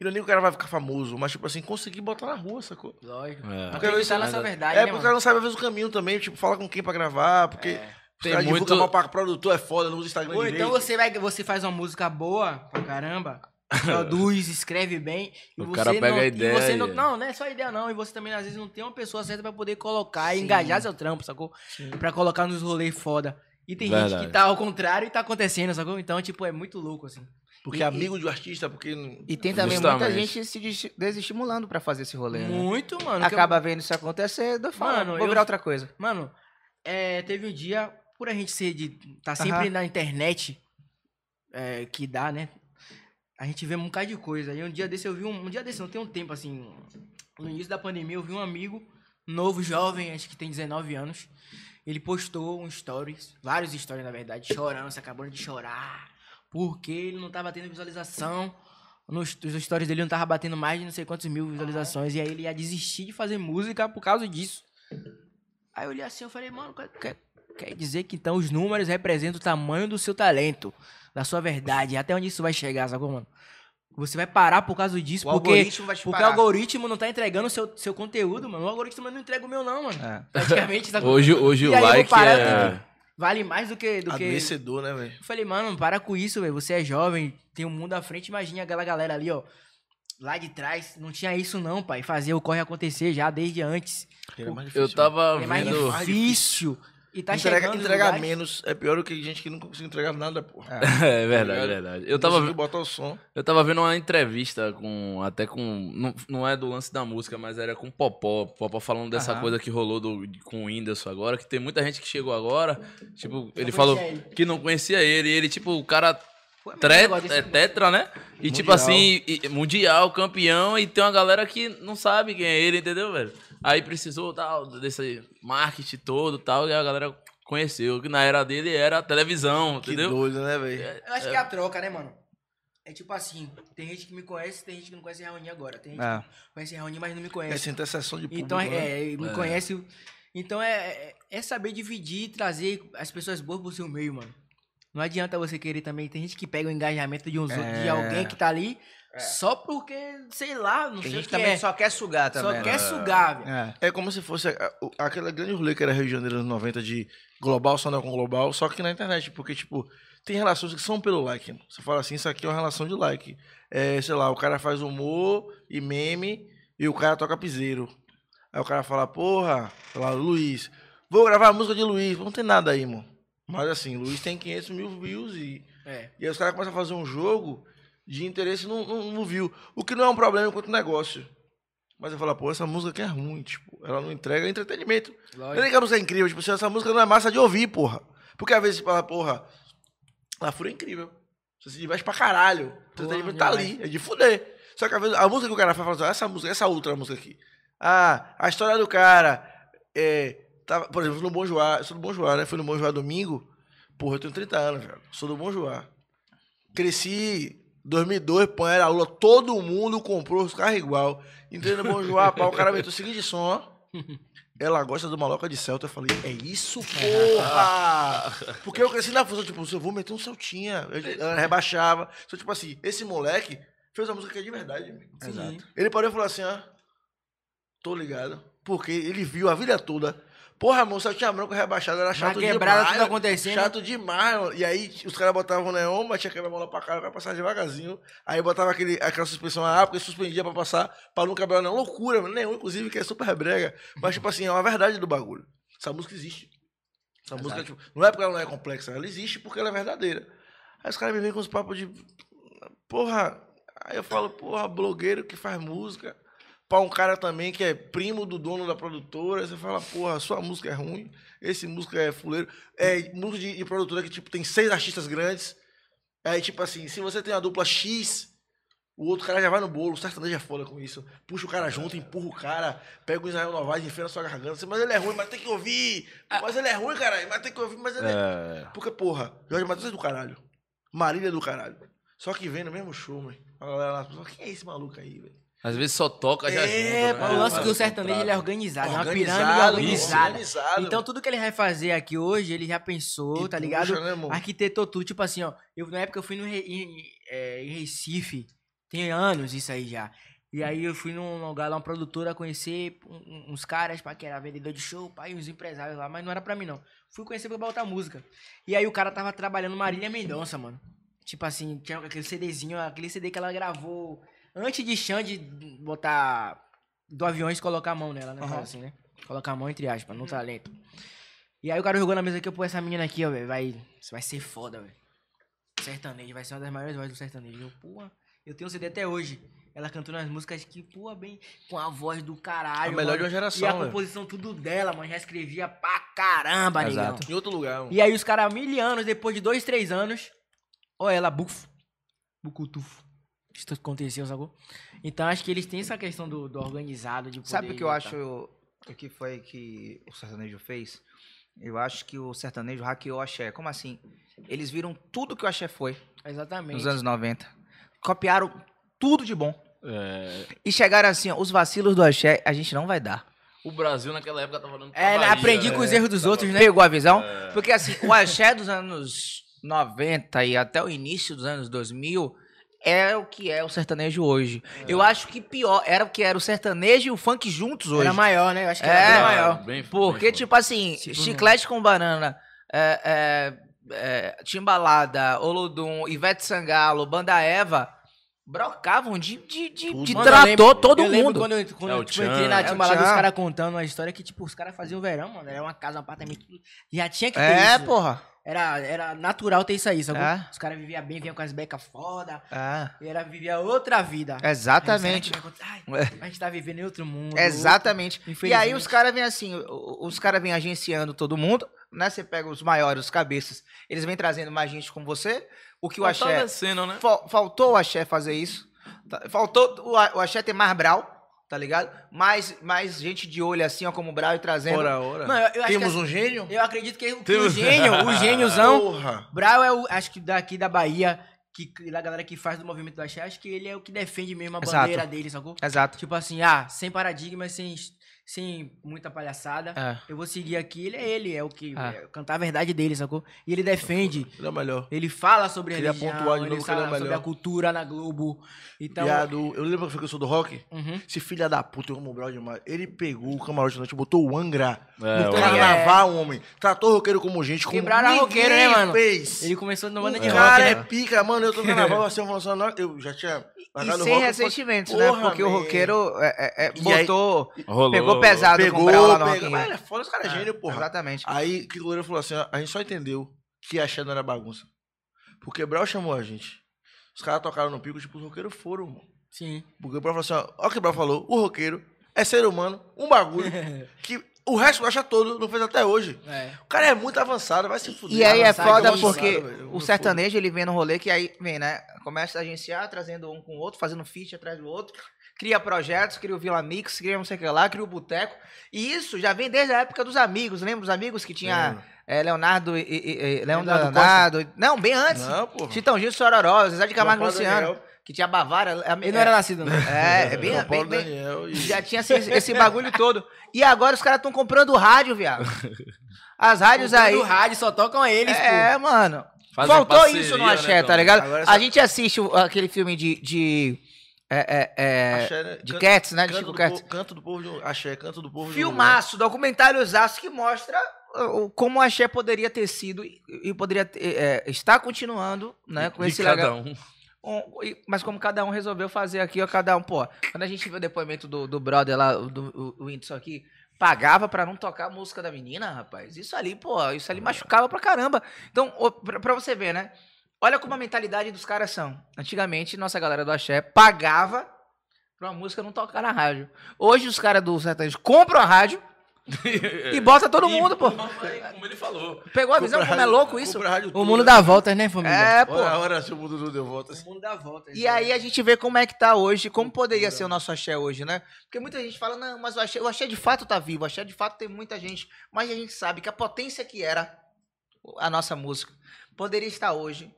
E não é nem que o cara vai ficar famoso, mas tipo assim, conseguir botar na rua, sacou? Lógico. É. Porque Acreditar isso- nessa verdade, é, né, porque o cara cara não sabe às vezes o caminho também, tipo, fala com quem pra gravar, porque É. Tem caras muito- divulgam mal pra produtor, é foda, não usa Instagram Ou direito. então você, vai, você faz uma música boa pra caramba, produz, escreve bem. E O você cara pega não, a e ideia você não, não, não é só ideia não. E você também, às vezes, não tem uma pessoa certa pra poder colocar e engajar seu trampo, sacou? Pra colocar nos rolês foda. E tem gente Verdade. que tá ao contrário e tá acontecendo, sacou? Então, tipo, é muito louco, assim. Porque E- amigo do artista, porque. E tem também muita gente se des- desestimulando pra fazer esse rolê, né? Muito, mano. que eu- Acaba vendo isso acontecer, eu falo, Mano, vou eu- virar outra coisa. Mano, é, teve um dia, por a gente ser de. tá sempre Aham. na internet, é, que dá, né? A gente vê um bocado de coisa. E um dia desse eu vi um. Um dia desse, não tem um tempo assim. No início da pandemia, eu vi um amigo, novo, jovem, acho que tem 19 anos. Ele postou um stories, vários stories na verdade, chorando, se acabando de chorar. Porque ele não tava tendo visualização. Nos, os stories dele não tava batendo mais de não sei quantos mil visualizações. E aí ele ia desistir de fazer música por causa disso. Aí eu olhei assim, eu falei, mano, quer, quer, quer dizer que então os números representam o tamanho do seu talento, da sua verdade, até onde isso vai chegar, sacou, mano? Você vai parar por causa disso, O porque, algoritmo vai te porque o parar. algoritmo não tá entregando o seu, seu conteúdo, mano. O algoritmo não entrega o meu, não, mano. É. Praticamente, sacou? Hoje, hoje E o like parar, é. Vale mais do que. Do que... Adoecedor, né, velho? Eu falei, mano, para com isso, velho. Você é jovem, tem um mundo à frente. Imagina aquela galera ali, ó. Lá de trás. Não tinha isso, não, pai. Fazer o corre acontecer já desde antes. É mais Eu difícil, tava É mais vendo. difícil. E tá entrega, chegando. nos entregar lugares- menos é pior do que gente que não consegue entregar nada, porra. É verdade, ligado? verdade. Eu tava, Conseguiu botar o som. eu tava vendo uma entrevista com. Até com. Não, não é do lance da música, mas era com o Popó. Popó falando dessa Aham. coisa que rolou do, com o Whindersson agora, que tem muita gente que chegou agora. Tipo, ele falou ele. que não conhecia ele. E ele, tipo, o cara. É Tre, é tetra, né? E tipo Mundial. assim, e- mundial, campeão, e tem uma galera que não sabe quem é ele, entendeu, velho? Aí precisou tal, desse marketing todo tal, e a galera conheceu, que na era dele era a televisão, Que entendeu? doido, né, velho? Eu acho que é a troca, né, mano? É tipo assim, tem gente que me conhece, tem gente que não conhece Raoni agora. Tem gente É. que conhece Raoni, mas não me conhece. Essa interseção de público, Então é, né? é, me É. conhece. Então é, é, é saber dividir e trazer as pessoas boas pro seu meio, mano. Não adianta você querer também. Tem gente que pega o engajamento de, uns, outros- de É. alguém que tá ali só porque, sei lá, não Tem sei gente o que que também é. só quer sugar Só também. quer né? sugar, velho. É. É como se fosse a- o- aquele grande rolê que era Rio de Janeiro nos 90 de global, só não com global, só que na internet, porque, tipo, tem relações que são pelo like. mano. Você fala assim, isso aqui é uma relação de like. É, sei lá, o cara faz humor e meme e o cara toca piseiro. Aí o cara fala, porra, sei lá, Luiz, vou gravar a música de Luiz. Não tem nada aí, mano. Mas assim, Luiz tem 500 mil views e É. e aí os caras começam a fazer um jogo de interesse no, no, no view. O que não é um problema enquanto negócio. Mas eu falo, pô, essa música aqui é ruim, tipo, ela não entrega entretenimento. Lógico. nem que a música é incrível, tipo, assim, essa música não é massa de ouvir, porra. Porque às vezes você fala, porra, a fura é incrível. Você se diverte pra caralho. O entretenimento tá ali, é de fuder. Só que às vezes a música que o cara faz, fala assim, essa música, essa outra música aqui. Ah, a história do cara. É, tava, por exemplo, no Bom Joá, eu sou do Bom Joá, né? Fui no Bom Joá domingo. Porra, eu tenho 30 anos, velho. Sou do Bom Joá. Cresci 2002, pô, era aula, todo mundo comprou os carros igual. Entrei no Bom Joá, pá, o cara meteu o seguinte som, ó. Ela gosta do maloca de Celta. Eu falei, é isso, porra! Porque eu cresci na função, tipo, eu vou meter um Celtinha. Eu- Ela rebaixava. Então, tipo assim, esse moleque fez uma música que é de verdade. Sim. Ele parou e falou assim, ó. Tô ligado. Porque ele viu a vida toda. Porra, mano, Celtinha branco rebaixado era chato quebrada, demais. tudo acontecendo. Chato demais, mano. E aí os caras botavam neon, mas tinha que quebrar a mola pra cá, vai passar devagarzinho. Aí botava aquele, aquela suspensão a ar, porque suspendia pra passar, pra não quebrar não. Loucura, mano. Neon, inclusive, que é super brega. Mas, tipo assim, é uma verdade do bagulho. Essa música existe. Essa música, tipo, não é porque ela não é complexa, ela existe porque ela é verdadeira. Aí os caras me vêm com os papos de. Porra. Aí eu falo, porra, blogueiro que faz música. Pra um cara também que é primo do dono da produtora. Você fala, porra, sua música é ruim. Esse música é fuleiro. É música de, de produtora que, tipo, tem seis artistas grandes. Aí, tipo assim, se você tem uma dupla X, o outro cara já vai no bolo. O sertanejo é foda com isso. Puxa o cara junto, empurra o cara, pega o Israel Novaes, enfia na sua garganta. Mas ele é ruim, mas tem que ouvir. Mas ele é ruim, caralho. Mas tem que ouvir, mas ele é... É. Porque, porra, Jorge Matheus é do caralho. Marília é do caralho. Só que vem no mesmo show, mano. A galera lá, quem é esse maluco aí, velho? Às vezes só toca já É, junto, né? O lance mas que o ao sertanejo ele é organizado, é uma pirâmide organizada. organizado. Então tudo que ele vai fazer aqui hoje, ele já pensou, E tá puxa, ligado? né? Arquitetou tudo, tipo assim, ó. Eu, na época eu fui no, Re- em, é, em Recife, tem anos isso aí já. E aí eu fui num lugar lá, uma produtora, conhecer uns caras, pá, que era vendedor de show, pá, e uns empresários lá, mas não era pra mim não. Fui conhecer pra botar música. E aí o cara tava trabalhando Marília Mendonça, mano. Tipo assim, tinha aquele CDzinho, aquele CD que ela gravou antes de Xande botar do aviões colocar a mão nela, né? Fala assim, né? Colocar a mão entre aspas, no talento. E aí o cara jogou na mesa aqui, pô, essa menina aqui, ó, velho, vai, vai ser foda, velho. Sertanejo, vai ser uma das maiores vozes do sertanejo. Eu, porra, eu tenho um CD até hoje. Ela cantou nas músicas que, pô, bem, com a voz do caralho. A melhor de mano. uma geração, E a composição tudo dela, mano, já escrevia pra caramba, negão. Exato. Em outro lugar. mano. E aí os caras, mil anos, depois de dois, três anos, ó ela, bufo, bucutufo. Isso aconteceu, sacou? Então acho que eles têm essa questão do, do organizado, de Sabe o poder que eu acho o que foi que o sertanejo fez? Eu acho que o sertanejo hackeou o axé. Como assim? Eles viram tudo que o axé foi Exatamente. nos anos 90. Copiaram tudo de bom. É, E chegaram assim, ó, os vacilos do axé a gente não vai dar. o Brasil naquela época tava dando É, Bahia, aprendi né? com os erros dos outros, né? Pegou a visão? Porque assim, o axé dos anos 90 e até o início dos anos 2000 é o que é o sertanejo hoje. Eu acho que pior era o que era o sertanejo e o funk juntos hoje. Era maior, né? Eu acho que É, era bem maior. bem- Porque, bem tipo assim, Tipo, chiclete com banana, é, é, é, Timbalada, Olodum, Ivete Sangalo, Banda Eva, brocavam de, de, de, de trator lembro- todo eu mundo. quando eu, quando É eu, tipo, entrei na É Timbalada, os caras contando uma história que, tipo, os caras faziam verão, mano. Era uma casa, um apartamento. tudo. Já tinha que ter É, isso. porra. Era, era natural ter isso aí, sabe? É. Os caras viviam bem, vinham com as becas foda. É, E era vivia outra vida. exatamente. Ai, a gente tá vivendo em outro mundo. Exatamente. outro- E aí os caras vêm assim, os caras vêm agenciando todo mundo, né? Você pega os maiores, os cabeças, eles vêm trazendo mais gente com você. O que o axé... né? Fal- faltou o axé fazer isso. Faltou o axé ter mais brau, tá ligado? Mais, mais gente de olho assim, ó, como o brau e trazendo. Ora, ora. Eu- eu Temos que- um gênio? Eu acredito que o, que o gênio, o gêniozão. Porra. Brau é o, acho que daqui da Bahia, que que- da galera que faz do movimento do axé, acho que ele é o que defende mesmo a Exato. bandeira dele, sacou? Exato. Tipo assim, ah, sem paradigmas, sem, sem muita palhaçada. É. Eu vou seguir aqui, ele é ele, é o que Ah. é cantar a verdade dele, sacou? E ele defende, Ele é o melhor. ele fala sobre a religião, pontuar de ele novo que ele é o fala sobre melhor. a cultura na Globo. Então, Viado, eu lembro que eu sou do rock. uhum. Esse filho da puta, eu amo o Brau demais. Ele pegou o camarote noite, botou o Angra É, no o- carnaval, homem. Tratou o roqueiro como gente, como Quebraram a ninguém roqueiro, né, mano? Fez. ele começou numa banda o de rock, cara né? é pica, mano. Eu tô no carnaval, assim, eu falando assim, eu já tinha... E o sem rock, falei, ressentimentos, né? Porque o roqueiro é, é, é, aí- botou. Rolou, pegou pesado com o Pegou, Brau lá no pegou. Mas ele é foda, os caras é gênio, porra. Exatamente. Aí, que o goleiro falou assim, a gente só entendeu que a não era bagunça. Porque Brau chamou a gente. Os caras tocaram no pico, tipo, os roqueiros foram, mano. Sim. Porque o Brau falou assim, ó, o que o Brau falou, o roqueiro é ser humano, um bagulho, que o resto acha todo não fez até hoje. É. O cara é muito avançado, vai se fuder. E aí é Avançado, foda avançado, porque. Eu o sertanejo ele vem no rolê que aí vem, né? Começa a agenciar, trazendo um com o outro, fazendo feat atrás do outro, cria projetos, cria o Vila Mix, cria não sei o que lá, cria o Boteco. E isso já vem desde a época dos amigos. Lembra os amigos que tinha é, Leonardo e, e, e- Leonardo, Leonardo. Não, bem antes. Não, porra. Chitãozinho Sororó, Zezé de Camargo e Luciano, Daniel. que tinha Bavária. é- Ele não era nascido, não. É, é bem, bem, bem- Daniel e... já tinha esse, esse bagulho todo. E agora os caras estão comprando rádio, viado. As rádios aí. Do rádio só tocam eles, É, mano. Fazem Faltou parceria, isso no né, Axé, tá também. ligado? Agora A essa- gente assiste o- aquele filme de. de é, é, é, Axé, né? de Can- Cats, né? De Canto Chico do, Cats. povo, canto do povo de Axé, canto do povo de um- Filmaço, documentáriozaço que mostra uh, como o Axé poderia ter sido e, poderia ter, é, estar continuando, né? Com De esse cada legal. um. Um, mas como cada um resolveu fazer aqui, ó, cada um, pô. Quando a gente viu o depoimento do, do brother lá, do o, o Whindersson aqui, pagava pra não tocar a música da menina, rapaz. Isso ali, pô, isso ali machucava pra caramba. Então, pra, pra você ver, né? Olha como a mentalidade dos caras são. Antigamente, nossa galera do Axé pagava pra uma música não tocar na rádio. Hoje, os caras do sertanejo compram a rádio e bota todo mundo, pô. Como ele falou. Pegou a visão Compra como é louco isso? O mundo dá voltas, né, família? É, pô. Ora, ora, se o mundo não deu voltas. O mundo dá voltas. E aí a gente vê como é que tá hoje, como poderia ser o nosso axé hoje, né? Porque muita gente fala, não, mas o axé, o axé de fato tá vivo, o axé de fato tem muita gente, mas a gente sabe que a potência que era a nossa música poderia estar hoje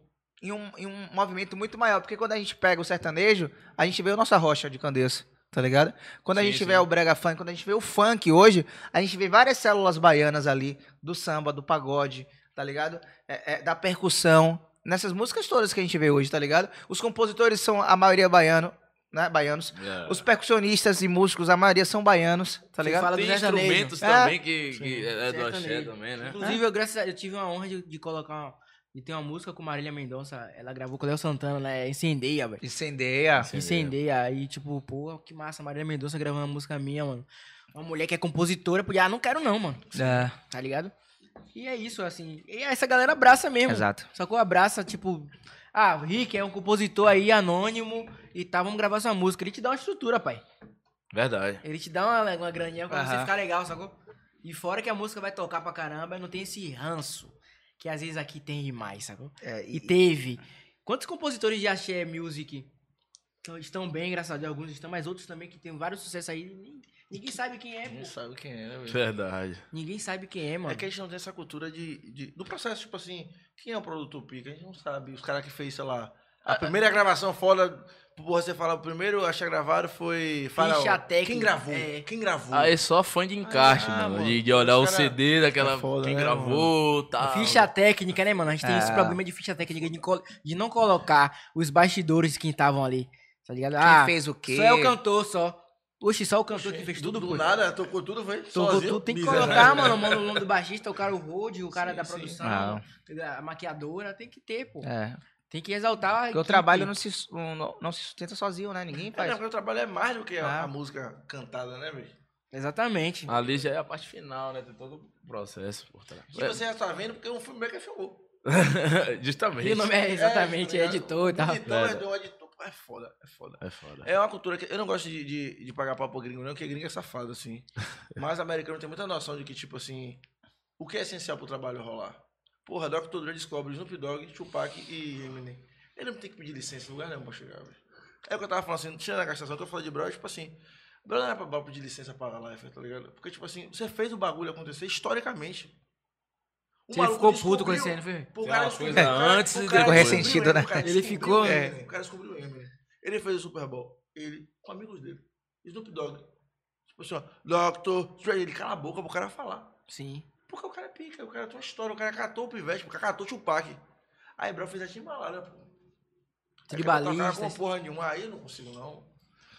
em um, em um movimento muito maior, porque quando a gente pega o sertanejo, a gente vê a nossa rocha de Candeça, tá ligado? Quando a Sim, gente sim. vê o brega funk, quando a gente vê o funk hoje, a gente vê várias células baianas ali, do samba, do pagode, tá ligado? É- é, da percussão, nessas músicas todas que a gente vê hoje, tá ligado? Os compositores são a maioria baiano, né, baianos. É. Os percussionistas e músicos, a maioria são baianos, tá ligado? fala do Tem sertanejo. instrumentos É. também que, que é do axé Sertanejo. também, né? Inclusive, eu, graças a, eu tive uma honra de, de colocar E tem uma música com Marília Mendonça, ela gravou com o Léo Santana, né? Incendeia, velho. Incendeia. Incendeia. Aí, tipo, pô, que massa, Marília Mendonça gravando uma música minha, mano. Uma mulher que é compositora, podia, ah, não quero não, mano. É, Tá ligado? E é isso, assim. E essa galera abraça mesmo. exato. Sacou? Abraça, tipo. Ah, o Rick é um compositor aí anônimo e tá, vamos gravar sua música. Ele te dá uma estrutura, pai. Verdade. Ele te dá uma, uma graninha pra você ficar legal, sacou? E fora que a música vai tocar pra caramba, não tem esse ranço que às vezes aqui tem demais, sacou? É, E teve. Quantos compositores de axé music estão bem, graças a Deus, alguns estão, mas outros também que tem vários sucessos aí. nem- Ninguém sabe quem é, Ninguém pô. sabe quem é, né, velho? Verdade. Ninguém sabe quem é, mano. É que a gente não tem essa cultura de, de- do processo, tipo assim, quem é o produtor pica? A gente não sabe. Os caras que fez, sei lá, a primeira gravação foda, porra, você fala, o primeiro a achar gravado foi Faraó. Ficha técnica, Quem gravou? é. Quem gravou? Aí é só fã de encaixe, Ah, mano. De, de olhar o CD daquela. é foda, quem né, gravou, tá. Ficha técnica, né, mano? A gente tem esse É. problema de ficha técnica de, de não colocar os bastidores de quem estavam ali. Tá ligado? Quem ah, fez o quê? só é o cantor, só. Oxe, só o cantor Oxe, que fez do- tudo, do, pô. nada, tocou tudo, foi? Tocou sozinho? tudo, tem que Miserável. colocar, mano, o mano- o nome do baixista, o cara, o road, o cara Sim, da sim. produção, Não. a maquiadora, tem que ter, pô. É, Tem que exaltar porque o trabalho não se, não, não se sustenta sozinho, né? Ninguém É, faz. não, porque o trabalho é mais do que a, Ah. a música cantada, né, velho? Exatamente. Ali já é a parte final, né? Tem todo o processo por trás. Que você já tá vendo porque um filmmaker filmou. Justamente. E o nome é exatamente tá é ligado? editor e tal. Editor, é, um editor. É foda, é foda. É foda. É uma cultura que eu não gosto de, de, de pagar pau pro gringo, não, porque gringo é safado, assim. Mas americano tem muita noção de que, tipo assim, o que é essencial pro trabalho rolar? Porra, Dr. Dre descobre Snoop Dogg, Tupac e Eminem. Ele não tem que pedir licença em lugar nenhum pra chegar, velho. É o que eu tava falando assim, tinha na gastação que eu falei de brother, tipo assim, brother não é pra pedir licença pra life, tá ligado? Porque, tipo assim, você fez o bagulho acontecer historicamente. O Você maluco ficou puto com esse ano, foi? Pô, o cara antes e cara Ficou ressentido, né? o cara Ele descobriu ficou- o é. O cara descobriu o Eminem. Ele fez o Super Bowl. Ele, com amigos dele. Snoop Dogg. Tipo assim, ó, Dr. Dre, ele cala a boca pro cara falar. Sim. Porque o cara é pica, o cara tem uma história, o cara catou o pivete, o cara catou o Tupac. Aí, bro, fez a timbalada, pô. O Tribalista. com porra nenhuma, aí eu não consigo, não.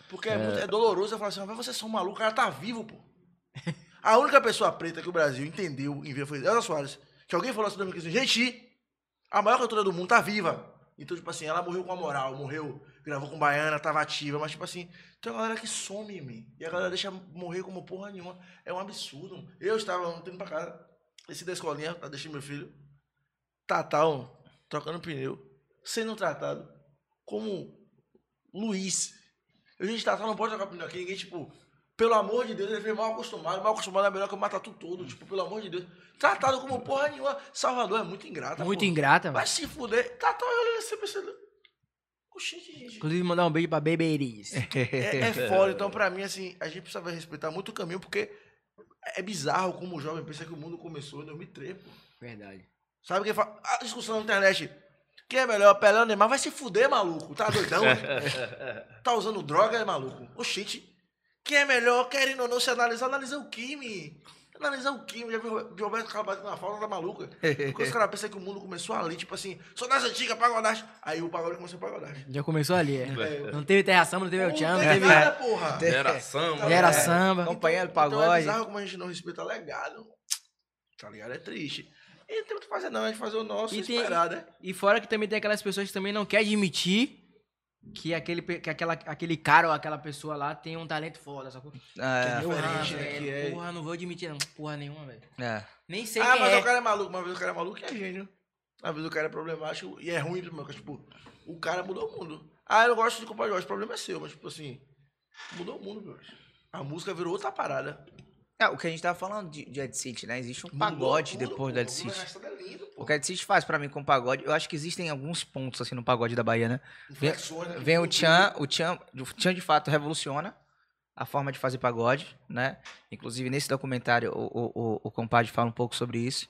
Porque é, muito- é doloroso, eu falo assim, mas vocês são malucos, o cara tá vivo, pô. A única pessoa preta que o Brasil entendeu em ver foi Elza Soares. Que alguém falou assim em 2015, gente, a maior cantora do mundo tá viva. Então, tipo assim, ela morreu com a moral, morreu, gravou com Baiana, tava ativa, mas tipo assim, tem uma galera que some, me. E a galera deixa morrer como porra nenhuma. É um absurdo. Eu estava ontem indo pra casa, desci da escolinha, pra deixar meu filho, Tatal, trocando pneu, sendo tratado como Luiz. Eu, gente, Tatal não pode trocar pneu aqui, ninguém, tipo, pelo amor de Deus, ele foi mal acostumado, mal acostumado é melhor que o Matatu todo, tipo, pelo amor de Deus. Tratado como porra nenhuma. Salvador é muito ingrata, Muito pô. ingrata, Vai mano. se fuder. Tatal, olha você pensando. Inclusive, mandar um beijo pra Beberiz. É, é foda, então pra mim, assim, a gente precisa respeitar muito o caminho, porque é bizarro como o jovem pensa que o mundo começou em 2003, pô. Verdade. Sabe quem fala? A discussão na internet. Quem é melhor, Pelé ou Neymar? Vai se fuder, maluco. Tá doidão? tá usando droga, é maluco? Oxente. Quem é melhor, querendo ou não se analisar, analisa o Kimi. Analisar o Kimi. Já viu o Roberto Carlos batendo na falta da maluca? Porque os caras pensam que o mundo começou ali, tipo assim, sou das antigas, pagodagem. Aí o pagode começou a pagodagem. Já começou ali, é. É. Não teve terra samba, não teve El Chan, não Não teve. nada, porra. Era samba. Era É. samba. Companheiro do Então é pagode. bizarro como a gente não respeita legado. Tá ligado? É triste. E não tem o que fazer, não. A gente fazer o nosso e, tem- esperar, né? E fora que também tem aquelas pessoas que também não querem admitir que aquele, que aquela, aquele cara ou aquela pessoa lá tem um talento foda, sacou? É, Meu, ah, diferente, né, velho, que é- Porra, não vou admitir, não. Porra nenhuma, velho. é. Nem sei ah, mas é. o cara é maluco. Uma vez o cara é maluco e é gênio. Às vezes o cara é problemático e é ruim, mas, tipo, o cara mudou o mundo. Ah, eu não gosto de Jorge, o problema é seu, mas, tipo assim, mudou o mundo, Jorge. A música virou outra parada. É, o que a gente tava falando de, de Ed City, né? Existe um Mudou pagode tudo, depois do Ed O City. resto é lindo, pô. O que Ed City faz pra mim com pagode, eu acho que existem alguns pontos assim no pagode da Bahia, né? Vem, Inflexões, né? vem o Tchan, o Tchan, o Tchan de fato revoluciona a forma de fazer pagode, né? Inclusive nesse documentário o, o, o, o compadre fala um pouco sobre isso.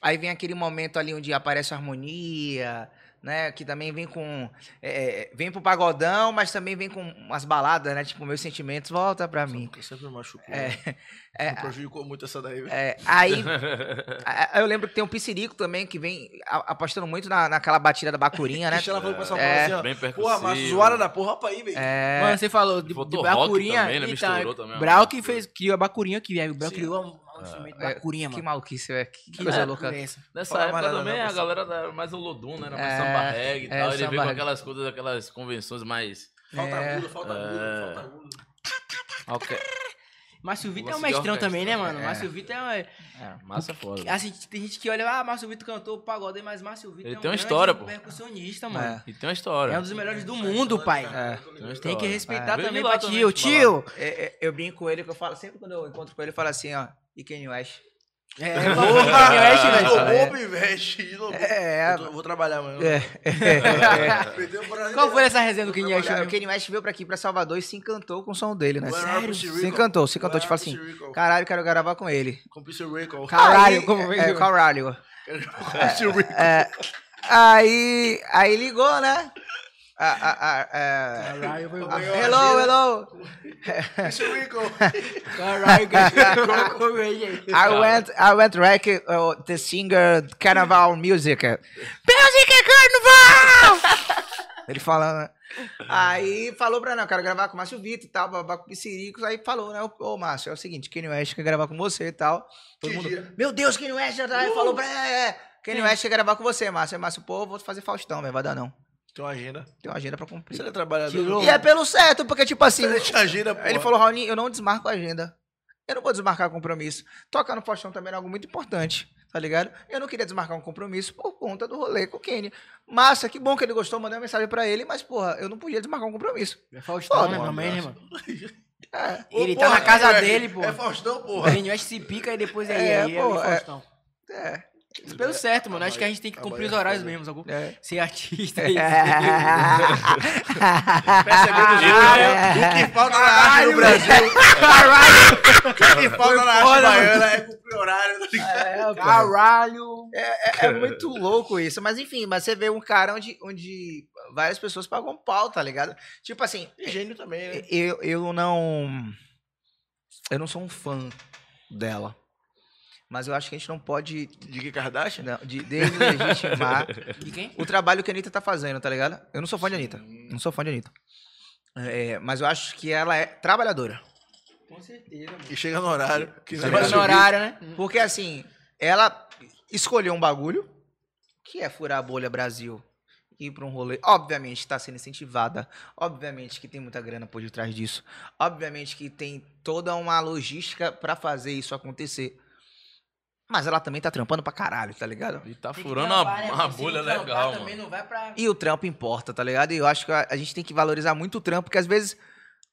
Aí vem aquele momento ali onde aparece a harmonia, né? Que também vem com. é, vem pro pagodão, mas também vem com umas baladas, né? Tipo, meus sentimentos volta pra mim. Sempre me machucou. É, né? é, Me prejudicou muito essa daí, velho. é, aí, a- eu lembro que tem um Piscirico também, que vem apostando muito na, naquela batida da bacurinha, né? Cristiano falou pro pessoal É. assim, ó. Bem Porra, mas zoada da porra pra aí, velho. É, Mano, você falou de, de Bacurinha. também, né? Misturou também, Brau que fez, criou a Bacurinha que é, o Brau criou uma, uma Fumento É, bacurinha, Que maluquice, é. Que Que coisa louca. é essa? Nessa Fala época também não, a galera era mais o Lodum, né? Era mais É, samba reggae e é, tal. Ele veio com aquelas coisas, aquelas convenções mais. Falta É. agudo, falta agudo, É. falta agudo. Ok. Márcio Vitor é um mestrão também, né, mano? É. Márcio Vitor é. É, massa foda. Assim, tem gente que olha, ah, Márcio Vitor cantou pagode, mas Márcio Vitor Ele é um tem uma história, pô. percussionista, mano. E tem uma história. É um dos melhores do mundo, pai. É. Tem, uma Tem que respeitar também pra tio. Tio! É, é, eu brinco com ele que eu falo, sempre quando eu encontro com ele, eu falo assim, ó, e Kanye West. É, pro investe. jogou. É, Eu tô- Vou trabalhar amanhã. É. Perdeu o Brasil. Qual foi essa resenha do Kanye West? o? Kanye West veio pra aqui, pra Salvador, e se encantou com o som dele, né? Sério? Se Rico? encantou, se encantou. Te fala Where assim, Rico? caralho, quero gravar com ele. Com Pussy Rico. Caralho, Aí- como é, caralho. Pussy Rico. É, aí, aí ligou, né? A, a, a, a- Caralho, foi a- hello, hello. Pussy Rico. Caralho, cara. Como é, gente? I went, I went wreck uh, the singer Carnaval Music. Music Carnaval! Ele falando, né? Aí falou pra não, eu quero gravar com o Márcio Vitor e tal, babá com Pisciricos. Aí falou, né? Ô, Márcio, é o seguinte, Kanye West quer gravar com você e tal. Todo Que mundo, dia? meu Deus, Kanye West já tá. Aí falou pra. É, é. Kanye West quer gravar com você, Márcio. Aí, Márcio, pô, vou fazer Faustão, velho, vai dar não. Tem uma agenda. Tem uma agenda pra cumprir. Você é trabalhador. Tirou. E é pelo certo, porque, tipo assim. Você deixa a agenda, pô. Ele falou, Raoni, eu não desmarco a agenda. Eu não vou desmarcar compromisso. Tocar no Faustão também era algo muito importante, tá ligado? Eu não queria desmarcar um compromisso por conta do rolê com o Kenny. Massa, que bom que ele gostou, mandei uma mensagem pra ele, mas, porra, eu não podia desmarcar um compromisso. É Faustão, né, também, né, mano? É, Ô, Ele tá porra, na casa é, dele, pô. É Faustão, porra. West se pica e depois é, É, aí, é, pô, o é. Faustão. é, Pelo certo, mano. Acho que a gente tem que cumprir os horários mesmo, sacou? é. Ser artista e Percebeu do jeito, né? O que falta na arte no Brasil. O que falta na arte baiana é cumprir horário. tá? É. Caralho! É, é muito louco isso. Mas enfim, mas você vê um cara onde, onde várias pessoas pagam pau, tá ligado? Tipo assim, E gênio também, né? eu, eu não. Eu não sou um fã dela. Mas eu acho que a gente não pode De que Kardashian? não, de deslegitimar De quem? o trabalho que a Anitta tá fazendo, tá ligado? Eu não sou fã de Anitta. Não sou fã de Anitta. É, mas eu acho que ela é trabalhadora. Com certeza, mano. E chega no horário. Que ligado? no subir. horário, né? Porque assim, ela escolheu um bagulho que é furar a bolha Brasil ir pra um rolê. Obviamente está sendo incentivada. Obviamente que tem muita grana por detrás disso. Obviamente que tem toda uma logística pra fazer isso acontecer. Mas ela também tá trampando pra caralho, tá ligado? E tá furando trampar, uma, né, uma pô? Se bolha trampar legal, mano. não vai pra... E o trampo importa, tá ligado? E eu acho que a, a gente tem que valorizar muito o trampo, porque às vezes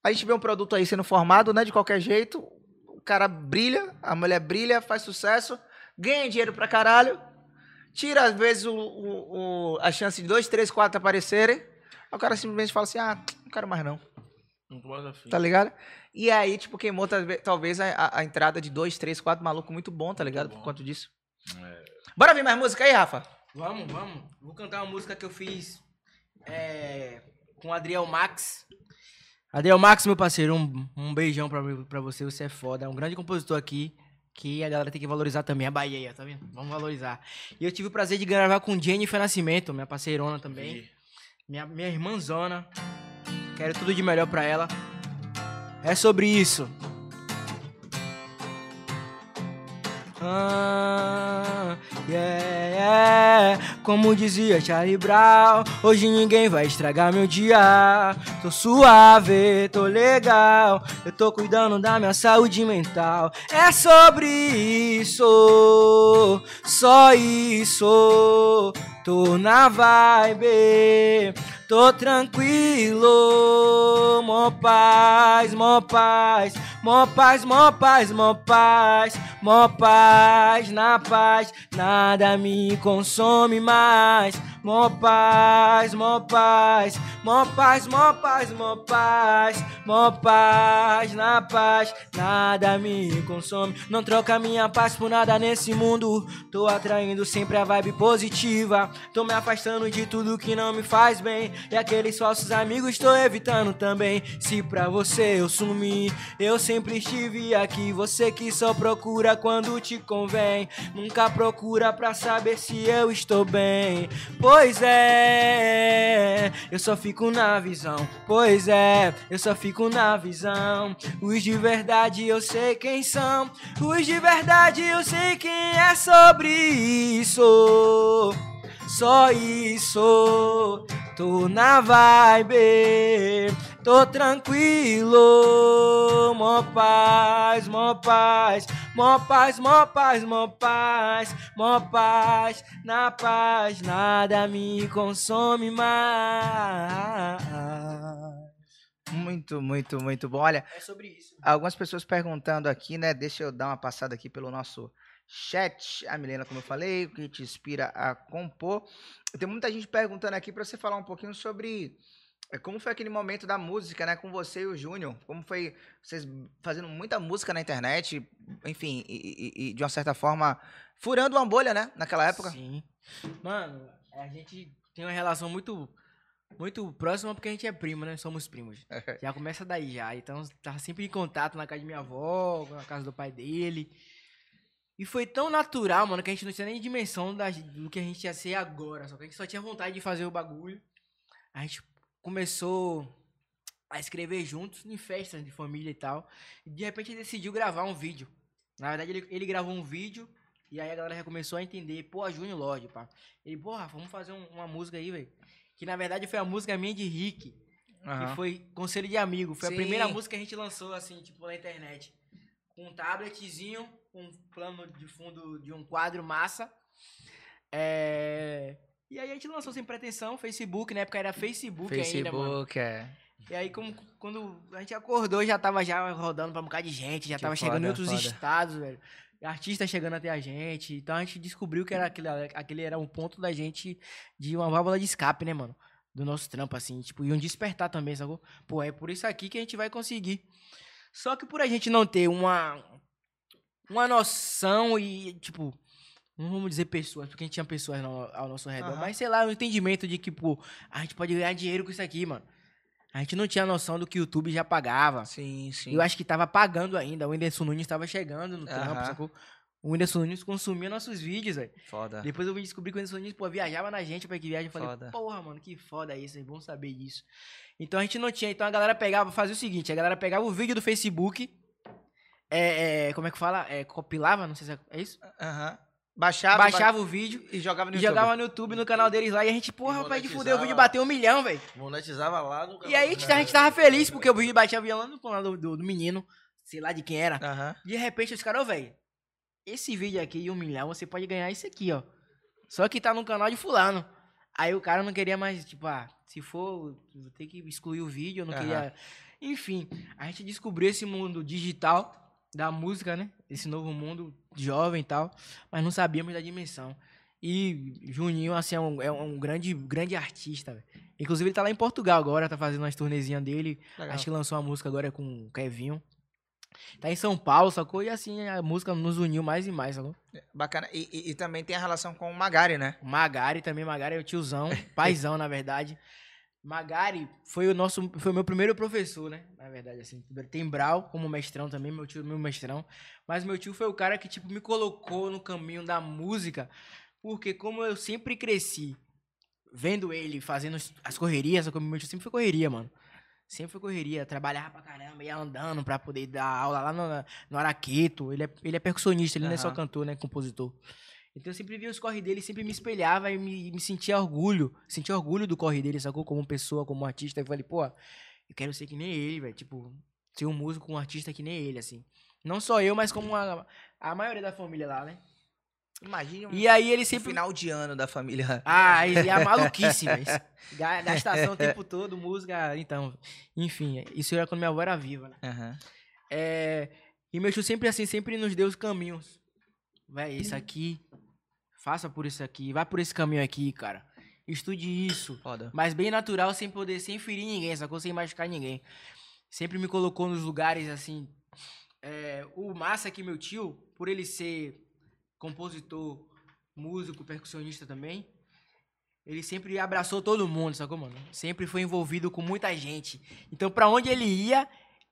a gente vê um produto aí sendo formado, né, de qualquer jeito, o cara brilha, a mulher brilha, faz sucesso, ganha dinheiro pra caralho, tira às vezes o, o- o- a chance de dois, três, quatro aparecerem, aí o cara simplesmente fala assim, ah, não quero mais não, Não tô mais afim. tá ligado? E aí, tipo, queimou talvez- a, a- entrada de dois, três, quatro malucos muito bom, tá ligado? Por conta disso. Bora ver mais música aí, Rafa? Vamos, vamos. Vou cantar uma música que eu fiz é, com o Adriel Max. Adriel Max, meu parceiro, um, um beijão pra, mim- pra você, você é foda. É um grande compositor aqui, que a galera tem que valorizar também. A Bahia, tá vendo? Vamos valorizar. E eu tive o prazer de gravar com Jennifer Nascimento, minha parceirona também. Minha, minha irmãzona. Quero tudo de melhor pra ela. É sobre isso. Ah, yeah, yeah. Como dizia Charlie Brown, hoje ninguém vai estragar meu dia. Tô suave, tô legal, eu tô cuidando da minha saúde mental. É sobre isso, só isso. Tô na vibe, tô tranquilo. Mó paz, mó paz, mó paz, mó paz, mó paz, mó paz, na paz, nada me consome mais. Mó paz, mó paz, mó paz, mó paz, mó paz, mó paz, na paz, nada me consome. Não troca minha paz por nada nesse mundo. Tô atraindo sempre a vibe positiva. Tô me afastando de tudo que não me faz bem. E aqueles falsos amigos tô evitando também. Se pra você eu sumi, eu sempre estive aqui. Você que só procura quando te convém. Nunca procura pra saber se eu estou bem. Pois é, eu só fico na visão. Pois é, eu só fico na visão. Os de verdade eu sei quem são. Os de verdade eu sei quem é sobre isso. Só isso. Tô na vibe, tô tranquilo. Mó paz, mó paz, mó paz, mó paz, mó paz, mó paz. Na paz, nada me consome mais. Muito, muito, muito bom. Olha, É sobre isso. algumas pessoas perguntando aqui, né? Deixa eu dar uma passada aqui pelo nosso chat. A Milena, como eu falei, o que te inspira a compor. Tem muita gente perguntando aqui para você falar um pouquinho sobre eh, como foi aquele momento da música, né? Com você e o Júnior. Como foi vocês fazendo muita música na internet, enfim, e, e- e, de uma certa forma furando uma bolha, né? Naquela época. Sim. Mano, a gente tem uma relação muito muito próxima porque a gente é primo, né? Somos primos. Já começa daí já. Então tá sempre em contato na casa de minha avó, na casa do pai dele. E foi tão natural, mano, que a gente não tinha nem dimensão da- do que a gente ia ser agora. Só que a gente só tinha vontade de fazer o bagulho. A gente começou a escrever juntos em festas de família e tal. E de repente ele decidiu gravar um vídeo. Na verdade, ele, ele gravou um vídeo e aí a galera já começou a entender. Pô, a Júnior Lodge, pá. Ele, porra, vamos fazer um- uma música aí, velho. Que na verdade foi a música minha de Rick. Aham. Que foi Conselho de Amigo. Foi Sim. a primeira música que a gente lançou, assim, tipo, na internet. Com um tabletzinho, com um plano de fundo de um quadro massa. É... E aí a gente lançou sem pretensão, Facebook, na época era Facebook, ainda, mano. Facebook, é. E aí, como, quando a gente acordou, já tava já rodando pra um bocado de gente, já Que tava chegando em foda, outros foda. estados, velho. Artista chegando até a gente. Então a gente descobriu que era aquele, aquele era um ponto da gente de uma válvula de escape, né, mano? Do nosso trampo, assim, tipo, e um despertar também, sacou? Pô, é por isso aqui que a gente vai conseguir. Só que por a gente não ter uma, uma noção e, tipo, não vamos dizer pessoas, porque a gente tinha pessoas no- ao nosso redor, Aham. mas sei lá, o entendimento de que, pô, a gente pode ganhar dinheiro com isso aqui, mano. A gente não tinha noção do que o YouTube já pagava. Sim, sim. Eu acho que tava pagando ainda. O Whindersson Nunes tava chegando no trampo, sacou? O Whindersson Nunes consumia nossos vídeos, velho. Foda. Depois eu vim descobrir que o Whindersson Nunes, pô, viajava na gente pra que viagem. Eu falei, Foda. porra, mano, que foda isso, é bom saber disso. Então a gente não tinha. Então a galera pegava, fazia o seguinte: a galera pegava o vídeo do Facebook, é, é, como é que fala? É, compilava, não sei se é, é isso? Aham. Baixava, Baixava o vídeo e jogava no e YouTube. jogava no YouTube, no canal deles lá. E a gente, porra, rapaz, de fuder, o vídeo bateu um milhão, velho. Monetizava lá no E aí a gente, a gente tava feliz porque o vídeo batia lá no canal do, do, do menino, sei lá de quem era. Aham. De repente os caras, velho, esse vídeo aqui de um milhão, você pode ganhar isso aqui, ó. Só que tá no canal de fulano. Aí o cara não queria mais, tipo, ah, se for, vou ter que excluir o vídeo, eu não Aham. queria. Enfim, a gente descobriu esse mundo digital da música, né? Esse novo mundo jovem e tal, mas não sabíamos da dimensão. E Juninho, assim, é um, é um grande, grande artista, velho. Inclusive, ele tá lá em Portugal agora, tá fazendo umas turnezinhas dele. Legal. Acho que lançou uma música agora com o Kevinho. Tá em São Paulo, sacou? E assim, a música nos uniu mais e mais, sacou? Bacana. E, e- e também tem a relação com o Magari, né? O Magari também, Magari é o tiozão, paizão, na verdade. Magari foi o nosso, foi o meu primeiro professor, né? Na verdade, assim. Tem Brau como mestrão também, meu tio, meu mestrão. Mas meu tio foi o cara que, tipo, me colocou no caminho da música. Porque como eu sempre cresci vendo ele fazendo as- as correrias, que meu tio sempre foi correria, mano. Sempre foi correria, trabalhava pra caramba, ia andando pra poder dar aula lá no, no Araqueto. Ele é, ele é percussionista, ele não é só cantor, né? Compositor. Então eu sempre via os corre dele, sempre me espelhava e me, me sentia orgulho. Sentia orgulho do corre dele, sacou? Como pessoa, como artista. Eu falei, pô, eu quero ser que nem ele, velho. Tipo, ser um músico, um artista que nem ele, assim. Não só eu, mas como a, a maioria da família lá, né? Imagine um E aí ele sempre... final de ano da família. Ah, e a maluquice. Ga- Gastação o tempo todo, música. Então, enfim, isso era quando minha avó era viva, né? Aham. É, e meu tio sempre assim, sempre nos deu os caminhos. Véi, isso aqui, faça por isso aqui, vai por esse caminho aqui, cara. Estude isso. Foda. Mas bem natural, sem poder, sem ferir ninguém, sacou? Sem machucar ninguém. Sempre me colocou nos lugares assim. é, o massa que meu tio, por ele ser compositor, músico, percussionista também, ele sempre abraçou todo mundo, sacou, mano? Sempre foi envolvido com muita gente. Então, pra onde ele ia,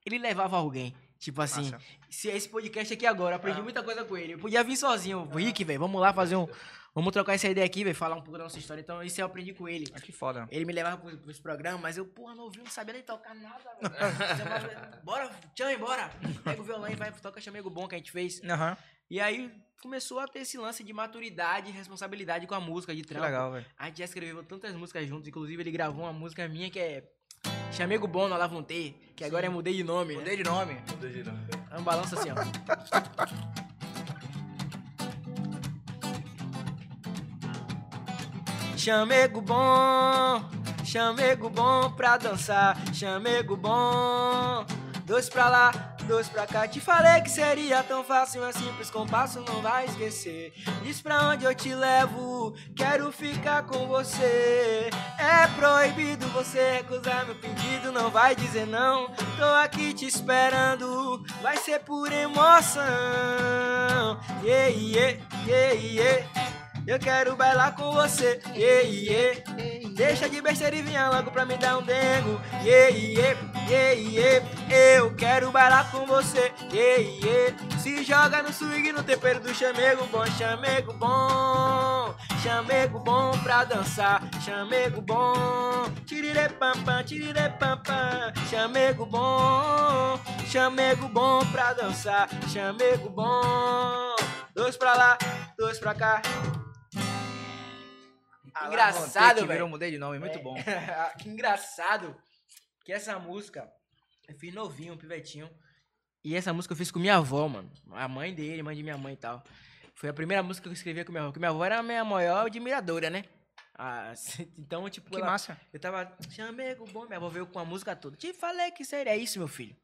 ele levava alguém. Tipo assim, Massa. se esse podcast aqui agora, aprendi muita coisa com ele. Eu podia vir sozinho, Rick, velho, vamos lá fazer um, Vamos trocar essa ideia aqui, velho, falar um pouco da nossa história. Então, isso eu aprendi com ele. Ah, que foda. Ele me levava pros, pros programas, mas eu, porra, novinho, não sabia nem tocar nada, velho. Chamava, bora, Tchan, bora. Pega o violão e vai, toca chamego bom que a gente fez. Aham. E aí começou a ter esse lance de maturidade e responsabilidade com a música, de Que trampo. legal, velho. A gente já escreveu tantas músicas juntos, inclusive ele gravou uma música minha que é Chamego Bom no Alavonte, que agora é Mudei de Nome. Mudei Né? de nome. É um balanço assim, ó. Chamego bom, chamego bom pra dançar, chamego bom. Dois pra lá, dois pra cá. Te falei que seria tão fácil, é simples compasso, não vai esquecer. Diz pra onde eu te levo, quero ficar com você. É proibido você recusar meu pedido, não vai dizer não. Tô aqui te esperando, vai ser por emoção. Yeah, yeah, yeah, yeah. Eu quero bailar com você, yeah, yeah. Deixa de besteira e vinha logo pra me dar um dengo. Yeah, yeah, yeah, yeah. Eu quero bailar com você, yeah, yeah. Se joga no swing, no tempero do chamego bom, chamego bom. Chamego bom pra dançar, chamego bom. Tirire pam pam, tirire pam pam. Chamego bom, chamego bom pra dançar, chamego bom. Dois pra lá, dois pra cá. Engraçado, que virou velho. mudei de nome, muito É. bom. que engraçado que essa música eu fiz novinho, um pivetinho. E essa música eu fiz com minha avó, mano. A mãe dele, mãe de minha mãe e tal. Foi a primeira música que eu escrevia com minha avó. Porque minha avó era a minha maior admiradora, né? Ah, então, tipo, Que ela- massa. eu tava, chamego bom, minha avó veio com a música toda. Te falei que seria isso, meu filho.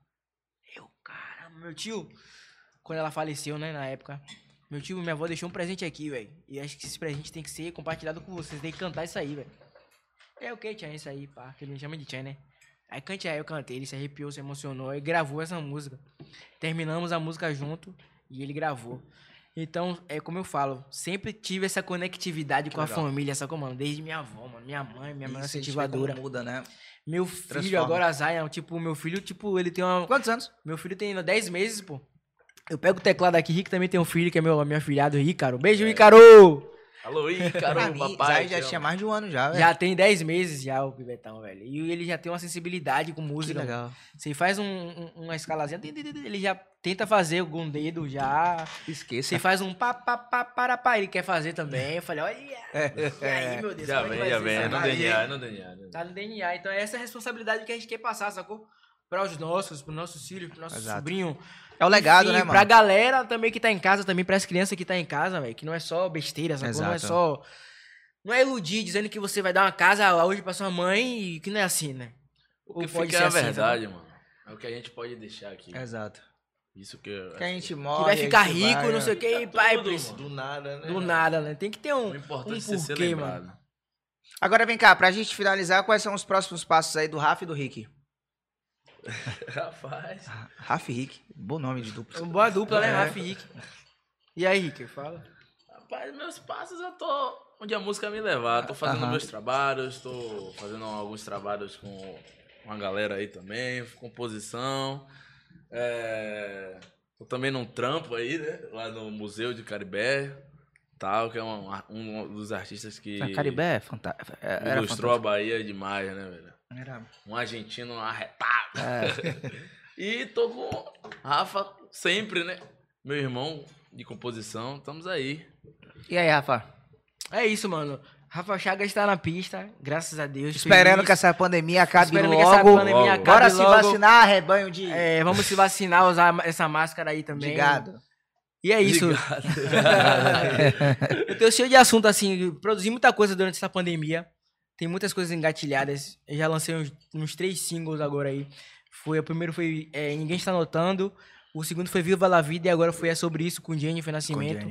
Eu, caramba, meu tio. Quando ela faleceu, né, na época. Meu tio minha avó deixou um presente aqui, velho. E acho que esse presente tem que ser compartilhado com vocês. Tem que cantar isso aí, velho. É o que, Tchan? Isso aí, pá. Que ele me chama de Tchan, né? Aí cante aí, eu cantei. Ele se arrepiou, se emocionou e gravou essa música. Terminamos a música junto e ele gravou. Então, é como eu falo, sempre tive essa conectividade com a legal. família, sacou, mano? Desde minha avó, mano. Minha mãe, minha mãe a vê incentivadora. como muda, né? Meu filho Transforma. agora, Zion, tipo, meu filho, tipo, ele tem uma. Quantos anos? Meu filho tem 10 meses, pô. Eu pego o teclado aqui, Rick também tem um filho, que é meu, meu afilhado, Ícaro. Beijo, Ícaro! Alô, Ícaro, Pra mim, papai. Já tinha mais de um ano já, velho. Já tem 10 meses já, o Pibetão, velho. E ele já tem uma sensibilidade com Que música. mano. legal. Você faz um- um- uma escalazinha, ele já tenta fazer algum dedo já. Esqueça. Você faz um pá, pá, pá, para, pá, ele quer fazer também. Eu falei, olha, É. e aí, meu Deus, Já é que vem, já vem. É no? DNA, é no DNA. né? Tá no DNA. Então é essa responsabilidade que a gente quer passar, sacou? Para os nossos, para nossos filhos, para nosso Exato. sobrinho. É o legado, Enfim, né, mano? Pra galera também que tá em casa, também pras crianças que tá em casa, velho. Que não é só besteira, sacou? Não é só. Não é iludir dizendo que você vai dar uma casa hoje pra sua mãe e que não é assim, né? O que Ou pode fica é ser a assim, verdade, mano. É o que a gente pode deixar aqui. Exato. Isso que eu Que a gente Que morre. vai ficar rico, vai, não sei o que, e pai, tudo, Do nada, né? Do nada, né? Tem que ter um. O importante um é ser porquê, lembrado. Agora vem cá, pra gente finalizar, quais são os próximos passos aí do Rafa e do Rick? Rapaz. Rafa e Rick, bom nome de dupla. Uma boa dupla, né, É. Rafa e Rick? E aí, Rick, fala. Rapaz, meus passos eu tô onde a música me levar. Tô fazendo Aham. meus trabalhos, tô fazendo alguns trabalhos com uma galera aí também, composição. É... Tô também num trampo aí, né? Lá no Museu de Caribé, tal, que é um, um dos artistas que A Caribé é fantástico. Era ilustrou a Bahia demais, né, velho? Era... Um argentino arretado. É. E tô com Rafa sempre, né? Meu irmão de composição, estamos aí. E aí, Rafa? É isso, mano. Rafa Chagas está na pista, graças a Deus. Esperando feliz. que essa pandemia acabe Esperando logo. que essa pandemia logo. acabe Bora se logo. vacinar, rebanho de, É, vamos se vacinar, usar essa máscara aí também. de gado. E é isso. eu tenho cheio de assunto, assim, produzi muita coisa durante essa pandemia. Tem muitas coisas engatilhadas. Eu já lancei uns, uns três singles agora aí. Foi, o primeiro foi é, Ninguém Está Notando. O segundo foi Viva la Vida e agora foi É Sobre Isso com Jennifer Nascimento.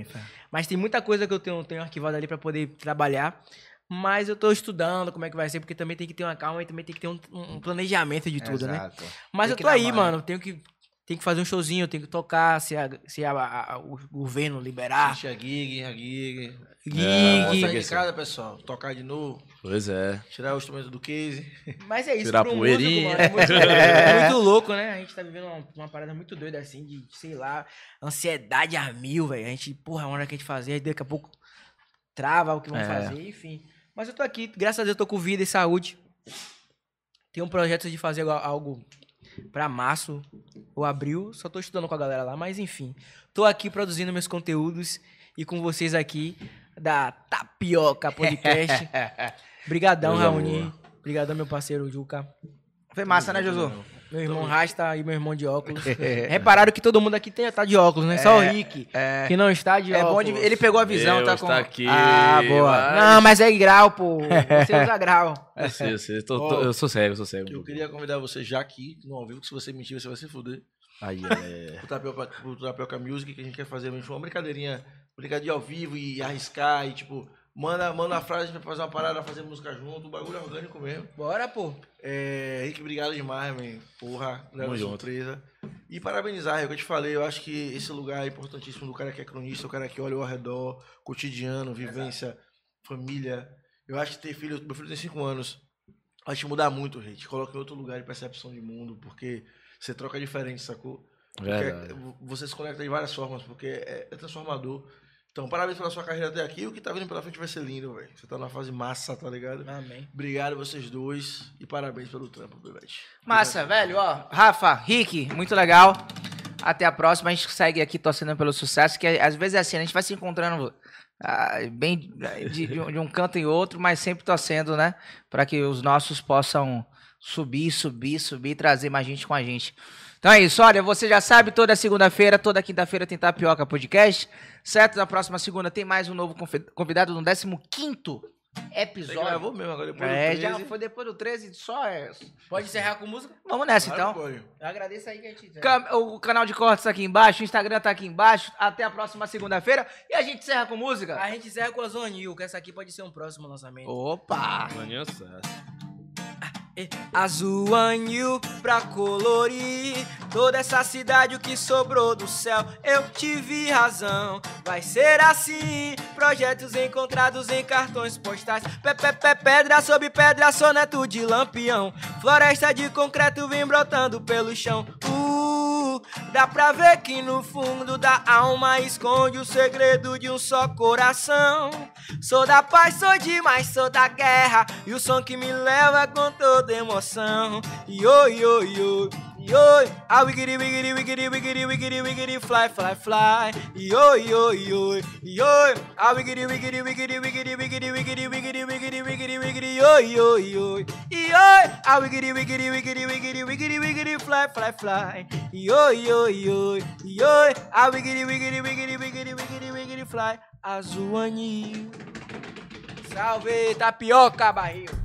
Mas tem muita coisa que eu tenho, tenho arquivado ali pra poder trabalhar. Mas eu tô estudando como é que vai ser, porque também tem que ter uma calma e também tem que ter um, um planejamento de tudo, né? Exato. Mas Tem eu tô aí, mano. mano. Tenho que, tenho que fazer um showzinho, tenho que tocar, se, a, se a- a- a- o governo liberar. Assiste a gig, a gig. Gig. Sair de casa, pessoal. Tocar de novo. Pois é. Tirar o instrumento do case. Mas é isso, Tirar pro músico, poeirinha. mano, é muito, é muito louco, né? A gente tá vivendo uma, uma parada muito doida, assim, de, sei lá, ansiedade a mil, velho. A gente, porra, uma hora que a gente fazer, aí daqui a pouco trava o que vão É. fazer, enfim. Mas eu tô aqui, graças a Deus, eu tô com vida e saúde. Tenho um projeto de fazer al- algo pra março ou abril. Só tô estudando com a galera lá, mas enfim. Tô aqui produzindo meus conteúdos e com vocês aqui da Tapioca Podcast. Brigadão, Coisa Raoni. boa. Brigadão, meu parceiro Juca. Foi massa, né, Josu? Meu irmão Rasta e meu irmão de óculos. Repararam que todo mundo aqui tem, tá de óculos, né? Só o Rick, que não está de É bom óculos. de... Ele pegou a visão, Eu tá com... está aqui. Ah, boa. vai. Não, mas é grau, pô. Você usa grau. Eu sei, eu sei. Tô- tô- eu sou cego, eu sou cego. Eu queria convidar você já aqui no ao vivo, que se você mentir, você vai se fuder. Aí, é. O Tapioca, o Tapioca Music, que a gente quer fazer mesmo, uma brincadeirinha, brincadinha ao vivo e arriscar e tipo, manda, manda a frase, a gente vai fazer uma parada, fazer música junto, um bagulho orgânico mesmo. Bora, pô. É, Rick, obrigado demais, man. Porra, junto. surpresa. E parabenizar, é o que eu te falei, eu acho que esse lugar é importantíssimo do cara que é cronista, o cara que olha ao redor, cotidiano, vivência, família. Eu acho que ter filho, meu filho tem 5 anos, acho que mudar muito, gente. Te coloca em outro lugar de percepção de mundo, porque você troca diferente, sacou? Verdade. você se conecta de várias formas, porque é, é transformador. Então, parabéns pela sua carreira até aqui. O que tá vindo pela frente vai ser lindo, velho. Você tá numa fase massa, tá ligado? Amém. Obrigado vocês dois e parabéns pelo trampo, Bebete. Massa, velho, ó. Rafa, Rick, muito legal. Até a próxima. A gente segue aqui torcendo pelo sucesso, que às vezes é assim, a gente vai se encontrando ah, bem de, de um, de um canto e outro, mas sempre torcendo, né? Para que os nossos possam subir, subir, subir e trazer mais gente com a gente. Então é isso, olha, você já sabe, toda segunda-feira, toda quinta-feira tem Tapioca Podcast, certo? Na próxima segunda tem mais um novo convi- convidado no 15º Você episódio. gravou mesmo agora depois É, do já 13. foi depois do 13, só é. Pode encerrar com música? Vamos nessa Claro, então. pode. Eu agradeço aí que a gente... Cam- O canal de cortes tá aqui embaixo, o Instagram tá aqui embaixo. Até a próxima segunda-feira. E a gente encerra com música. A gente encerra com a Zonil, que essa aqui pode ser um próximo lançamento. Opa! Maninho sucesso. Azul anil pra colorir toda essa cidade o que sobrou do céu. Eu tive razão, vai ser assim. Projetos encontrados em cartões postais. Pé, pé, pé, pedra sobre pedra, soneto de lampião. Floresta de concreto vem brotando pelo chão. Uh, dá pra ver que no fundo da alma esconde o segredo de um só coração. Sou da paz, sou demais, sou da guerra. E o som que me leva com toda emoção. Yo, yo, yo. Yo, ah, wiggity, wiggity, wiggity, wiggity, wiggity, wiggity, fly, fly, fly. Yo, yo, yo, yo, ah, wiggity, wiggity, wiggity, wiggity, wiggity, wiggity, wiggity, wiggity, wiggity, wiggity, yo, yo, yo, yo, ah, wiggity, wiggity, wiggity, wiggity, wiggity, wiggity, fly, fly, fly. Yo, yo, yo, yo, ah, wiggity, wiggity, wiggity, wiggity, wiggity, wiggity, fly. Azul anil. Salve, tapioca, barril.